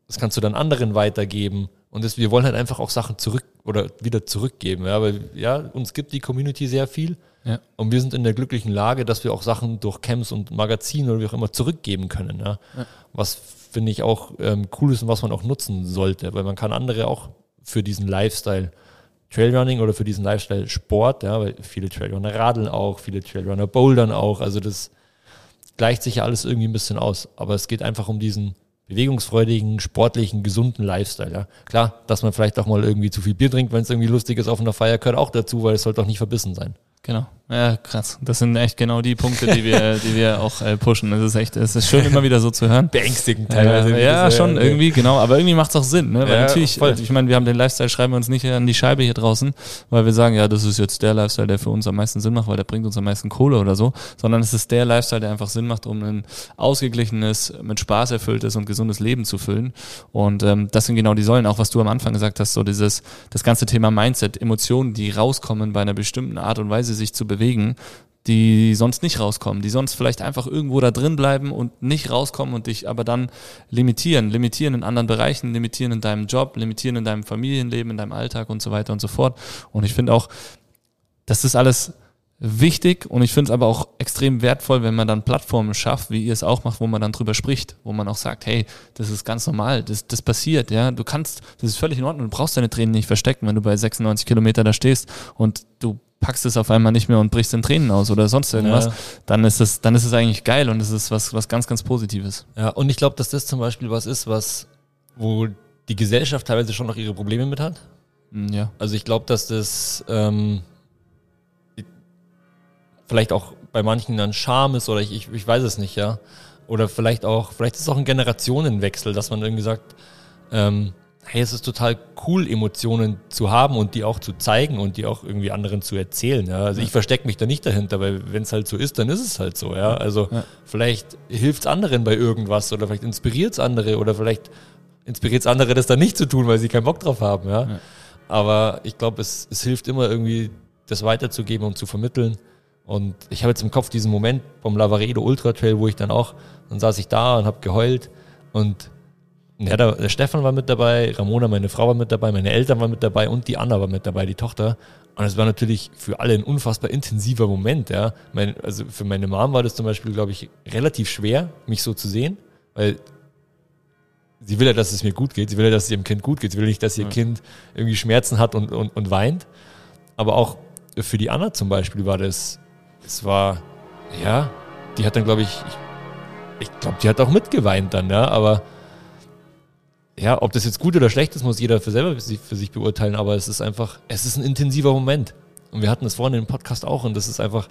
das kannst du dann anderen weitergeben. Und das, wir wollen halt einfach auch Sachen zurück oder wieder zurückgeben. Ja, weil ja, uns gibt die Community sehr viel. Ja. Und wir sind in der glücklichen Lage, dass wir auch Sachen durch Camps und Magazine oder wie auch immer zurückgeben können. Ja. ja. Was finde ich auch ähm, cool ist und was man auch nutzen sollte, weil man kann andere auch für diesen Lifestyle Trailrunning oder für diesen Lifestyle Sport, ja, weil viele Trailrunner radeln auch, viele Trailrunner bouldern auch, also das gleicht sich ja alles irgendwie ein bisschen aus, aber es geht einfach um diesen bewegungsfreudigen, sportlichen, gesunden Lifestyle. Ja. Klar, dass man vielleicht auch mal irgendwie zu viel Bier trinkt, wenn es irgendwie lustig ist auf einer Feier, gehört auch dazu, weil es sollte auch nicht verbissen sein.
Genau. Ja, krass. Das sind echt genau die Punkte, die wir, die wir auch äh, pushen. Es ist echt, es ist schön, immer wieder so zu hören.
Beängstigend teilweise.
Äh, ja, schon ja. irgendwie, genau. Aber irgendwie macht es auch Sinn, ne? Weil ja, natürlich, voll. ich meine, wir haben den Lifestyle, schreiben wir uns nicht an die Scheibe hier draußen, weil wir sagen, ja, das ist jetzt der Lifestyle, der für uns am meisten Sinn macht, weil der bringt uns am meisten Kohle oder so, sondern es ist der Lifestyle, der einfach Sinn macht, um ein ausgeglichenes, mit Spaß erfülltes und gesundes Leben zu füllen. Und ähm, das sind genau die Säulen, auch was du am Anfang gesagt hast, so dieses, das ganze Thema Mindset, Emotionen, die rauskommen bei einer bestimmten Art und Weise, sich zu bewegen, die sonst nicht rauskommen, die sonst vielleicht einfach irgendwo da drin bleiben und nicht rauskommen und dich aber dann limitieren, limitieren in anderen Bereichen, limitieren in deinem Job, limitieren in deinem Familienleben, in deinem Alltag und so weiter und so fort. Und ich finde auch, das ist alles wichtig und ich finde es aber auch extrem wertvoll, wenn man dann Plattformen schafft, wie ihr es auch macht, wo man dann drüber spricht, wo man auch sagt, hey, das ist ganz normal, das, das passiert, ja, du kannst, das ist völlig in Ordnung, du brauchst deine Tränen nicht verstecken, wenn du bei 96 Kilometer da stehst und du packst es auf einmal nicht mehr und brichst in Tränen aus oder sonst irgendwas, ja. dann ist es, dann ist es eigentlich geil und es ist was, was ganz, ganz Positives.
Ja, und ich glaube, dass das zum Beispiel was ist, was, wo die Gesellschaft teilweise schon noch ihre Probleme mit hat.
Hm, ja.
Also ich glaube, dass das ähm, vielleicht auch bei manchen dann Scham ist oder ich, ich, ich weiß es nicht, ja. Oder vielleicht auch, vielleicht ist es auch ein Generationenwechsel, dass man irgendwie sagt, ähm, hey, es ist total cool, Emotionen zu haben und die auch zu zeigen und die auch irgendwie anderen zu erzählen. Ja? Also ja. ich verstecke mich da nicht dahinter, weil wenn es halt so ist, dann ist es halt so. Ja? Also ja. vielleicht hilft es anderen bei irgendwas oder vielleicht inspiriert es andere oder vielleicht inspiriert es andere, das dann nicht zu tun, weil sie keinen Bock drauf haben. Ja? Aber ich glaube, es, es hilft immer irgendwie, das weiterzugeben und zu vermitteln. Und ich habe jetzt im Kopf diesen Moment vom Lavaredo Ultra Trail, wo ich dann auch, dann saß ich da und habe geheult und ja, der, der, Stefan war mit dabei, Ramona, meine Frau war mit dabei, meine Eltern waren mit dabei und die Anna war mit dabei, die Tochter. Und es war natürlich für alle ein unfassbar intensiver Moment, ja. Mein, also für meine Mom war das zum Beispiel, glaube ich, relativ schwer, mich so zu sehen, weil sie will ja, dass es mir gut geht, sie will ja, dass es ihrem Kind gut geht, sie will nicht, dass ihr ja. Kind irgendwie Schmerzen hat und, und, und weint. Aber auch für die Anna zum Beispiel war das es war, ja, die hat dann, glaube ich, ich, ich glaube, die hat auch mitgeweint dann, ja, aber ja, ob das jetzt gut oder schlecht ist, muss jeder für selber für sich, beurteilen, aber es ist einfach, es ist ein intensiver Moment. Und wir hatten das vorhin im Podcast auch und das ist einfach,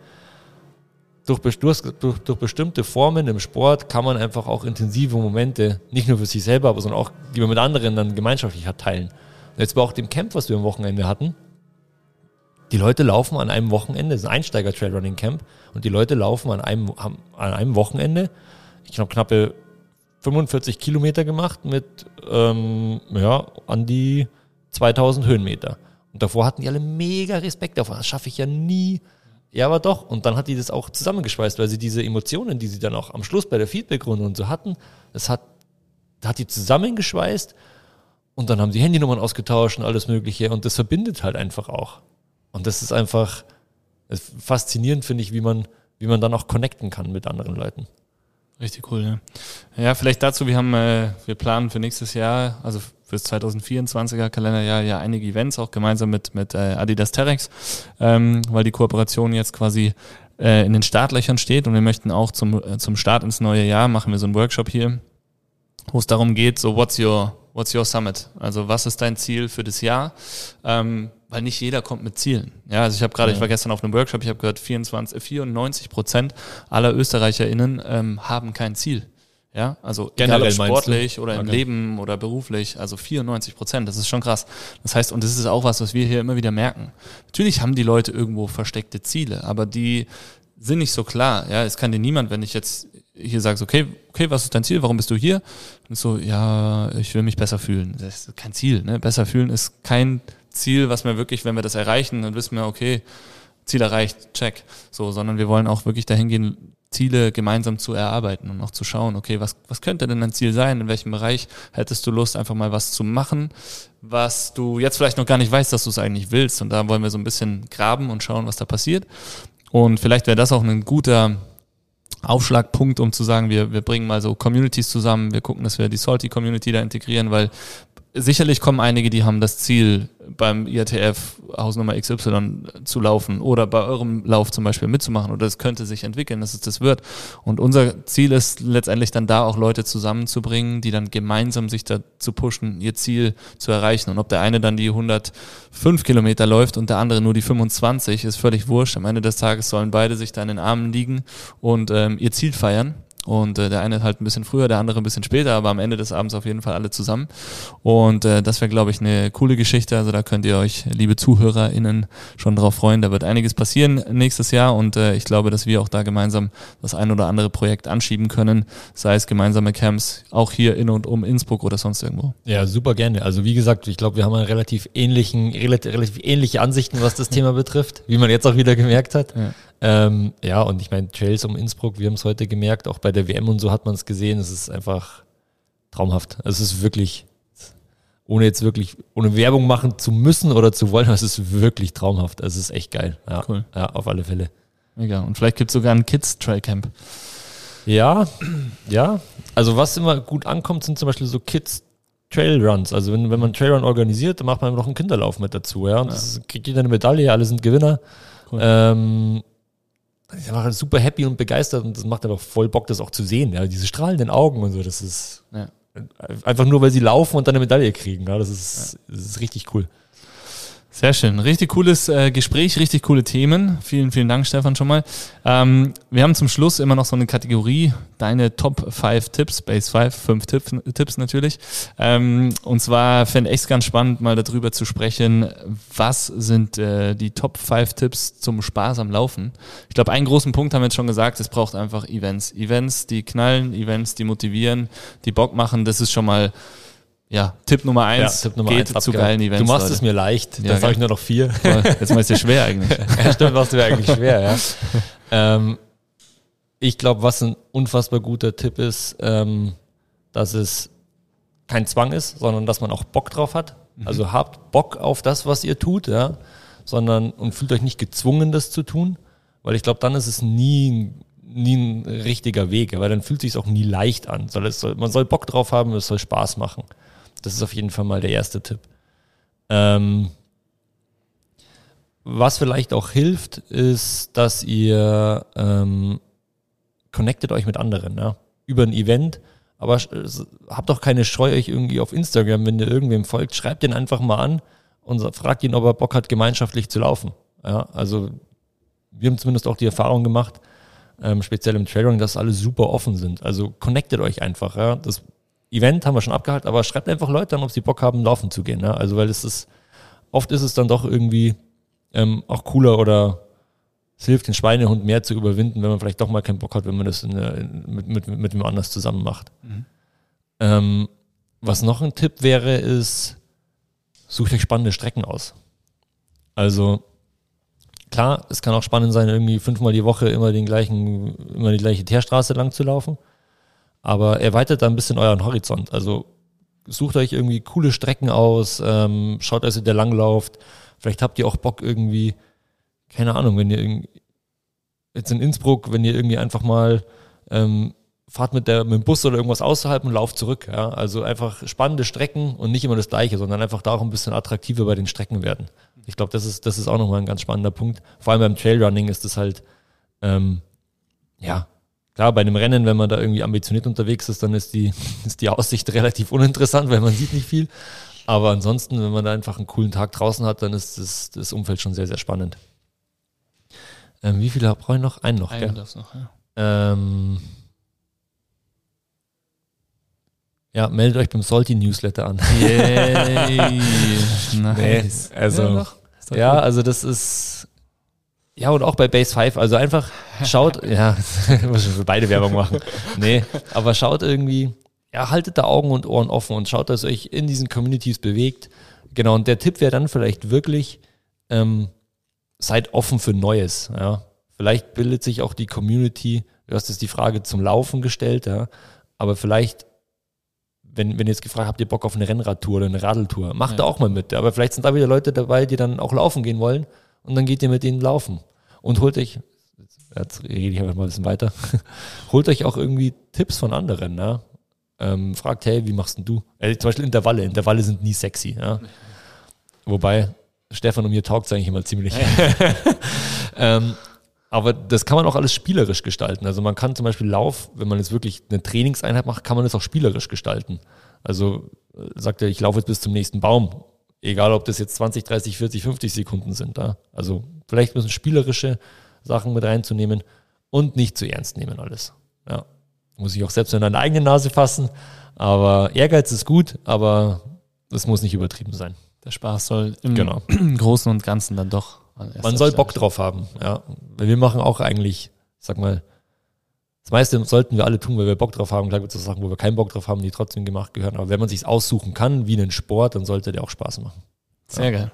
durch, durch, durch, bestimmte Formen im Sport kann man einfach auch intensive Momente, nicht nur für sich selber, aber sondern auch, die man mit anderen dann gemeinschaftlich hat, teilen. Und jetzt bei auch dem Camp, was wir am Wochenende hatten, die Leute laufen an einem Wochenende, das ist ein Einsteiger-Trailrunning-Camp, und die Leute laufen an einem, an einem Wochenende, ich habe knappe 45 Kilometer gemacht mit, ähm, ja, an die 2000 Höhenmeter. Und davor hatten die alle mega Respekt davor. Das schaffe ich ja nie. Ja, aber doch. Und dann hat die das auch zusammengeschweißt, weil sie diese Emotionen, die sie dann auch am Schluss bei der Feedbackrunde und so hatten, das hat, hat die zusammengeschweißt. Und dann haben sie Handynummern ausgetauscht und alles Mögliche. Und das verbindet halt einfach auch. Und das ist einfach faszinierend, finde ich, wie man, wie man dann auch connecten kann mit anderen Leuten.
Richtig cool, ja. Ja, vielleicht dazu, wir haben, äh, wir planen für nächstes Jahr, also fürs 2024er Kalenderjahr ja einige Events, auch gemeinsam mit, mit äh, Adidas Terex, ähm, weil die Kooperation jetzt quasi äh, in den Startlöchern steht und wir möchten auch zum, äh, zum Start ins neue Jahr machen wir so einen Workshop hier, wo es darum geht, so what's your, what's your summit? Also was ist dein Ziel für das Jahr? Ähm, weil nicht jeder kommt mit Zielen. Ja, also ich habe gerade, ja. ich war gestern auf einem Workshop, ich habe gehört, 24, 94 Prozent aller ÖsterreicherInnen ähm, haben kein Ziel. Ja, also
generell
sportlich oder im okay. Leben oder beruflich, also 94 Prozent, das ist schon krass. Das heißt, und das ist auch was, was wir hier immer wieder merken. Natürlich haben die Leute irgendwo versteckte Ziele, aber die sind nicht so klar. Ja, es kann dir niemand, wenn ich jetzt hier sage, okay, okay, was ist dein Ziel? Warum bist du hier? Und so, ja, ich will mich besser fühlen. Das ist kein Ziel. Ne? Besser fühlen ist kein Ziel, was wir wirklich, wenn wir das erreichen, dann wissen wir, okay, Ziel erreicht, check. So, sondern wir wollen auch wirklich dahin gehen, Ziele gemeinsam zu erarbeiten und auch zu schauen, okay, was, was könnte denn ein Ziel sein? In welchem Bereich hättest du Lust, einfach mal was zu machen, was du jetzt vielleicht noch gar nicht weißt, dass du es eigentlich willst? Und da wollen wir so ein bisschen graben und schauen, was da passiert. Und vielleicht wäre das auch ein guter Aufschlagpunkt, um zu sagen, wir, wir bringen mal so Communities zusammen, wir gucken, dass wir die Salty Community da integrieren, weil sicherlich kommen einige, die haben das Ziel, beim IATF Hausnummer XY zu laufen oder bei eurem Lauf zum Beispiel mitzumachen oder es könnte sich entwickeln, dass es das wird. Und unser Ziel ist letztendlich dann da auch Leute zusammenzubringen, die dann gemeinsam sich dazu pushen, ihr Ziel zu erreichen. Und ob der eine dann die 105 Kilometer läuft und der andere nur die 25, ist völlig wurscht. Am Ende des Tages sollen beide sich da in den Armen liegen und ähm, ihr Ziel feiern. Und äh, der eine halt ein bisschen früher, der andere ein bisschen später, aber am Ende des Abends auf jeden Fall alle zusammen. Und äh, das wäre, glaube ich, eine coole Geschichte. Also da könnt ihr euch, liebe ZuhörerInnen, schon drauf freuen. Da wird einiges passieren nächstes Jahr und äh, ich glaube, dass wir auch da gemeinsam das ein oder andere Projekt anschieben können, sei es gemeinsame Camps, auch hier in und um Innsbruck oder sonst irgendwo.
Ja, super gerne. Also wie gesagt, ich glaube, wir haben einen relativ ähnlichen, relativ, ähnliche Ansichten, was das Thema betrifft, wie man jetzt auch wieder gemerkt hat. Ja. Ähm, ja, und ich meine, Trails um Innsbruck, wir haben es heute gemerkt, auch bei der WM und so hat man es gesehen, es ist einfach traumhaft. Es ist wirklich ohne jetzt wirklich, ohne Werbung machen zu müssen oder zu wollen, das ist wirklich traumhaft. Es ist echt geil. Ja,
Cool.
ja auf alle Fälle.
Mega. Und vielleicht gibt es sogar ein Kids Trailcamp.
Ja, ja. Also was immer gut ankommt, sind zum Beispiel so Kids Trailruns. Also wenn, wenn man einen Trailrun organisiert, dann macht man noch einen Kinderlauf mit dazu. Ja, und das ist- kriegt jeder eine Medaille, alle sind Gewinner.
Cool.
Ähm, ich war super happy und begeistert und das macht einfach voll Bock, das auch zu sehen. Ja, diese strahlenden Augen und so, das ist
Ja.
einfach nur, weil sie laufen und dann eine Medaille kriegen. Ja, das ist, das ist richtig cool.
Sehr schön. Richtig cooles äh, Gespräch, richtig coole Themen. Vielen, vielen Dank, Stefan, schon mal. Ähm, wir haben zum Schluss immer noch so eine Kategorie, deine Top 5 Tipps, Base 5, 5 Tipps, Tipps natürlich. Ähm, und zwar fände ich es ganz spannend, mal darüber zu sprechen, was sind äh, die Top 5 Tipps zum Spaß am Laufen. Ich glaube, einen großen Punkt haben wir jetzt schon gesagt, es braucht einfach Events. Events, die knallen, Events, die motivieren, die Bock machen. Das ist schon mal ja, Tipp Nummer eins.
Tipp Nummer
geht
eins
zu geilen Events.
Du machst
Leute.
es mir leicht,
Ja,
da sage ich nur noch vier.
Voll. Jetzt mal ist ja schwer eigentlich.
ja, stimmt, machst du mir eigentlich schwer, ja. ähm, ich glaube, was ein unfassbar guter Tipp ist, ähm, dass es kein Zwang ist, sondern dass man auch Bock drauf hat. Also habt Bock auf das, was ihr tut, ja, sondern und fühlt euch nicht gezwungen, das zu tun, weil ich glaube, dann ist es nie, nie ein richtiger Weg, weil dann fühlt es sich auch nie leicht an. Soll es soll, man soll Bock drauf haben, es soll Spaß machen. Das ist auf jeden Fall mal der erste Tipp. Ähm, was vielleicht auch hilft, ist, dass ihr ähm, connectet euch mit anderen, ja, über ein Event. Aber habt doch keine Scheu, euch irgendwie auf Instagram, wenn ihr irgendwem folgt, schreibt den einfach mal an und fragt ihn, ob er Bock hat, gemeinschaftlich zu laufen. Ja, also wir haben zumindest auch die Erfahrung gemacht, ähm, speziell im Trailrunning, dass alle super offen sind. Also connectet euch einfach. Ja. Das Event haben wir schon abgehakt, aber schreibt einfach Leute an, ob sie Bock haben, laufen zu gehen. Ja. Also weil es ist, oft ist es dann doch irgendwie ähm, auch cooler oder es hilft, den Schweinehund mehr zu überwinden, wenn man vielleicht doch mal keinen Bock hat, wenn man das in, der- in, mit, mit, mit wem anders zusammen macht. Ähm, was noch ein Tipp wäre, ist, sucht euch spannende Strecken aus. Also klar, es kann auch spannend sein, irgendwie fünfmal die Woche immer den gleichen, immer die gleiche Teerstraße lang zu laufen. Aber erweitert da ein bisschen euren Horizont. Also sucht euch irgendwie coole Strecken aus, ähm, schaut, dass ihr da langlauft. Vielleicht habt ihr auch Bock irgendwie, keine Ahnung, wenn ihr jetzt in Innsbruck, wenn ihr irgendwie einfach mal ähm, fahrt mit, der, mit dem Bus oder irgendwas außerhalb und lauft zurück. Ja? Also einfach spannende Strecken und nicht immer das Gleiche, sondern einfach da auch ein bisschen attraktiver bei den Strecken werden. Ich glaube, das ist, das ist auch nochmal ein ganz spannender Punkt. Vor allem beim Trailrunning ist es halt, ähm, ja, klar, bei einem Rennen, wenn man da irgendwie ambitioniert unterwegs ist, dann ist die, ist die Aussicht relativ uninteressant, weil man sieht nicht viel. Aber ansonsten, wenn man da einfach einen coolen Tag draußen hat, dann ist das, das Umfeld schon sehr, sehr spannend. Ähm, wie viele brauche ich noch? Einen noch,
Einen
gell?
noch, ja.
Ähm, ja, meldet euch beim Salty Newsletter an.
Yay. nice.
also-
ja,
Ja, also das ist. Ja, und auch bei Base 5. Also einfach schaut, ja, muss schon für beide Werbung machen. Nee, aber schaut irgendwie, ja, haltet da Augen und Ohren offen und schaut, dass ihr euch in diesen Communities bewegt. Genau, und der Tipp wäre dann vielleicht wirklich, ähm, seid offen für Neues. Ja. Vielleicht bildet sich auch die Community, du hast jetzt die Frage zum Laufen gestellt, ja, aber vielleicht, wenn, wenn ihr jetzt gefragt habt, ihr Bock auf eine Rennradtour oder eine Radeltour, macht
Ja.
da auch mal mit. Aber vielleicht sind da wieder Leute dabei, die dann auch laufen gehen wollen und dann geht ihr mit denen laufen und holt euch, jetzt rede ich einfach mal ein bisschen weiter, holt euch auch irgendwie Tipps von anderen, ja. Ähm, fragt, hey, wie machst denn du? Äh, zum Beispiel Intervalle. Intervalle sind nie sexy, ja. Wobei, Stefan und mir taugt es eigentlich immer ziemlich. ähm, aber das kann man auch alles spielerisch gestalten. Also man kann zum Beispiel Lauf, wenn man jetzt wirklich eine Trainingseinheit macht, kann man das auch spielerisch gestalten. Also äh, sagt er, ich laufe jetzt bis zum nächsten Baum. Egal, ob das jetzt 20, 30, 40, 50 Sekunden sind. Ja? Also vielleicht müssen spielerische Sachen mit reinzunehmen und nicht zu ernst nehmen alles. Ja. Muss ich auch selbst in eine eigene Nase fassen. Aber Ehrgeiz ist gut, aber es muss nicht übertrieben sein.
Der Spaß soll im
Genau.
Großen und Ganzen dann doch.
Man soll Bock drauf haben, ja. Weil wir machen auch eigentlich, ich sag mal, das meiste sollten wir alle tun, weil wir Bock drauf haben. Klar gibt es Sachen, wo wir keinen Bock drauf haben, die trotzdem gemacht gehören. Aber wenn man sich aussuchen kann, wie einen Sport, dann sollte der auch Spaß machen.
Sehr geil.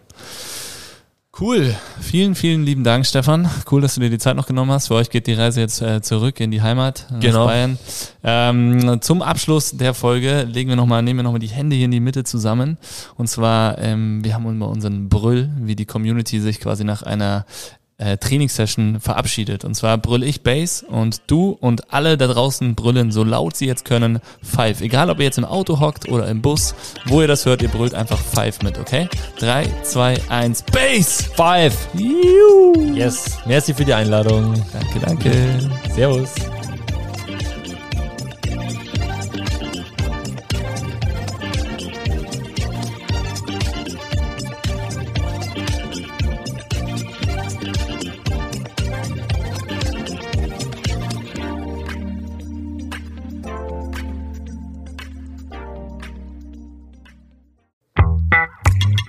Cool. Vielen, vielen lieben Dank, Stefan. Cool, dass du dir die Zeit noch genommen hast. Für euch geht die Reise jetzt äh, zurück in die Heimat, nach
Genau.
Bayern. Ähm, zum Abschluss der Folge legen wir noch mal, nehmen wir nochmal die Hände hier in die Mitte zusammen. Und zwar, ähm, wir haben immer unseren Brüll, wie die Community sich quasi nach einer äh, Trainingssession verabschiedet. Und zwar brüll ich Bass und du und alle da draußen brüllen, so laut sie jetzt können, Five. Egal, ob ihr jetzt im Auto hockt oder im Bus, wo ihr das hört, ihr brüllt einfach Five mit, okay? Drei, zwei, eins, Bass!
Five. Yes. Merci für die Einladung.
Danke, danke.
Servus.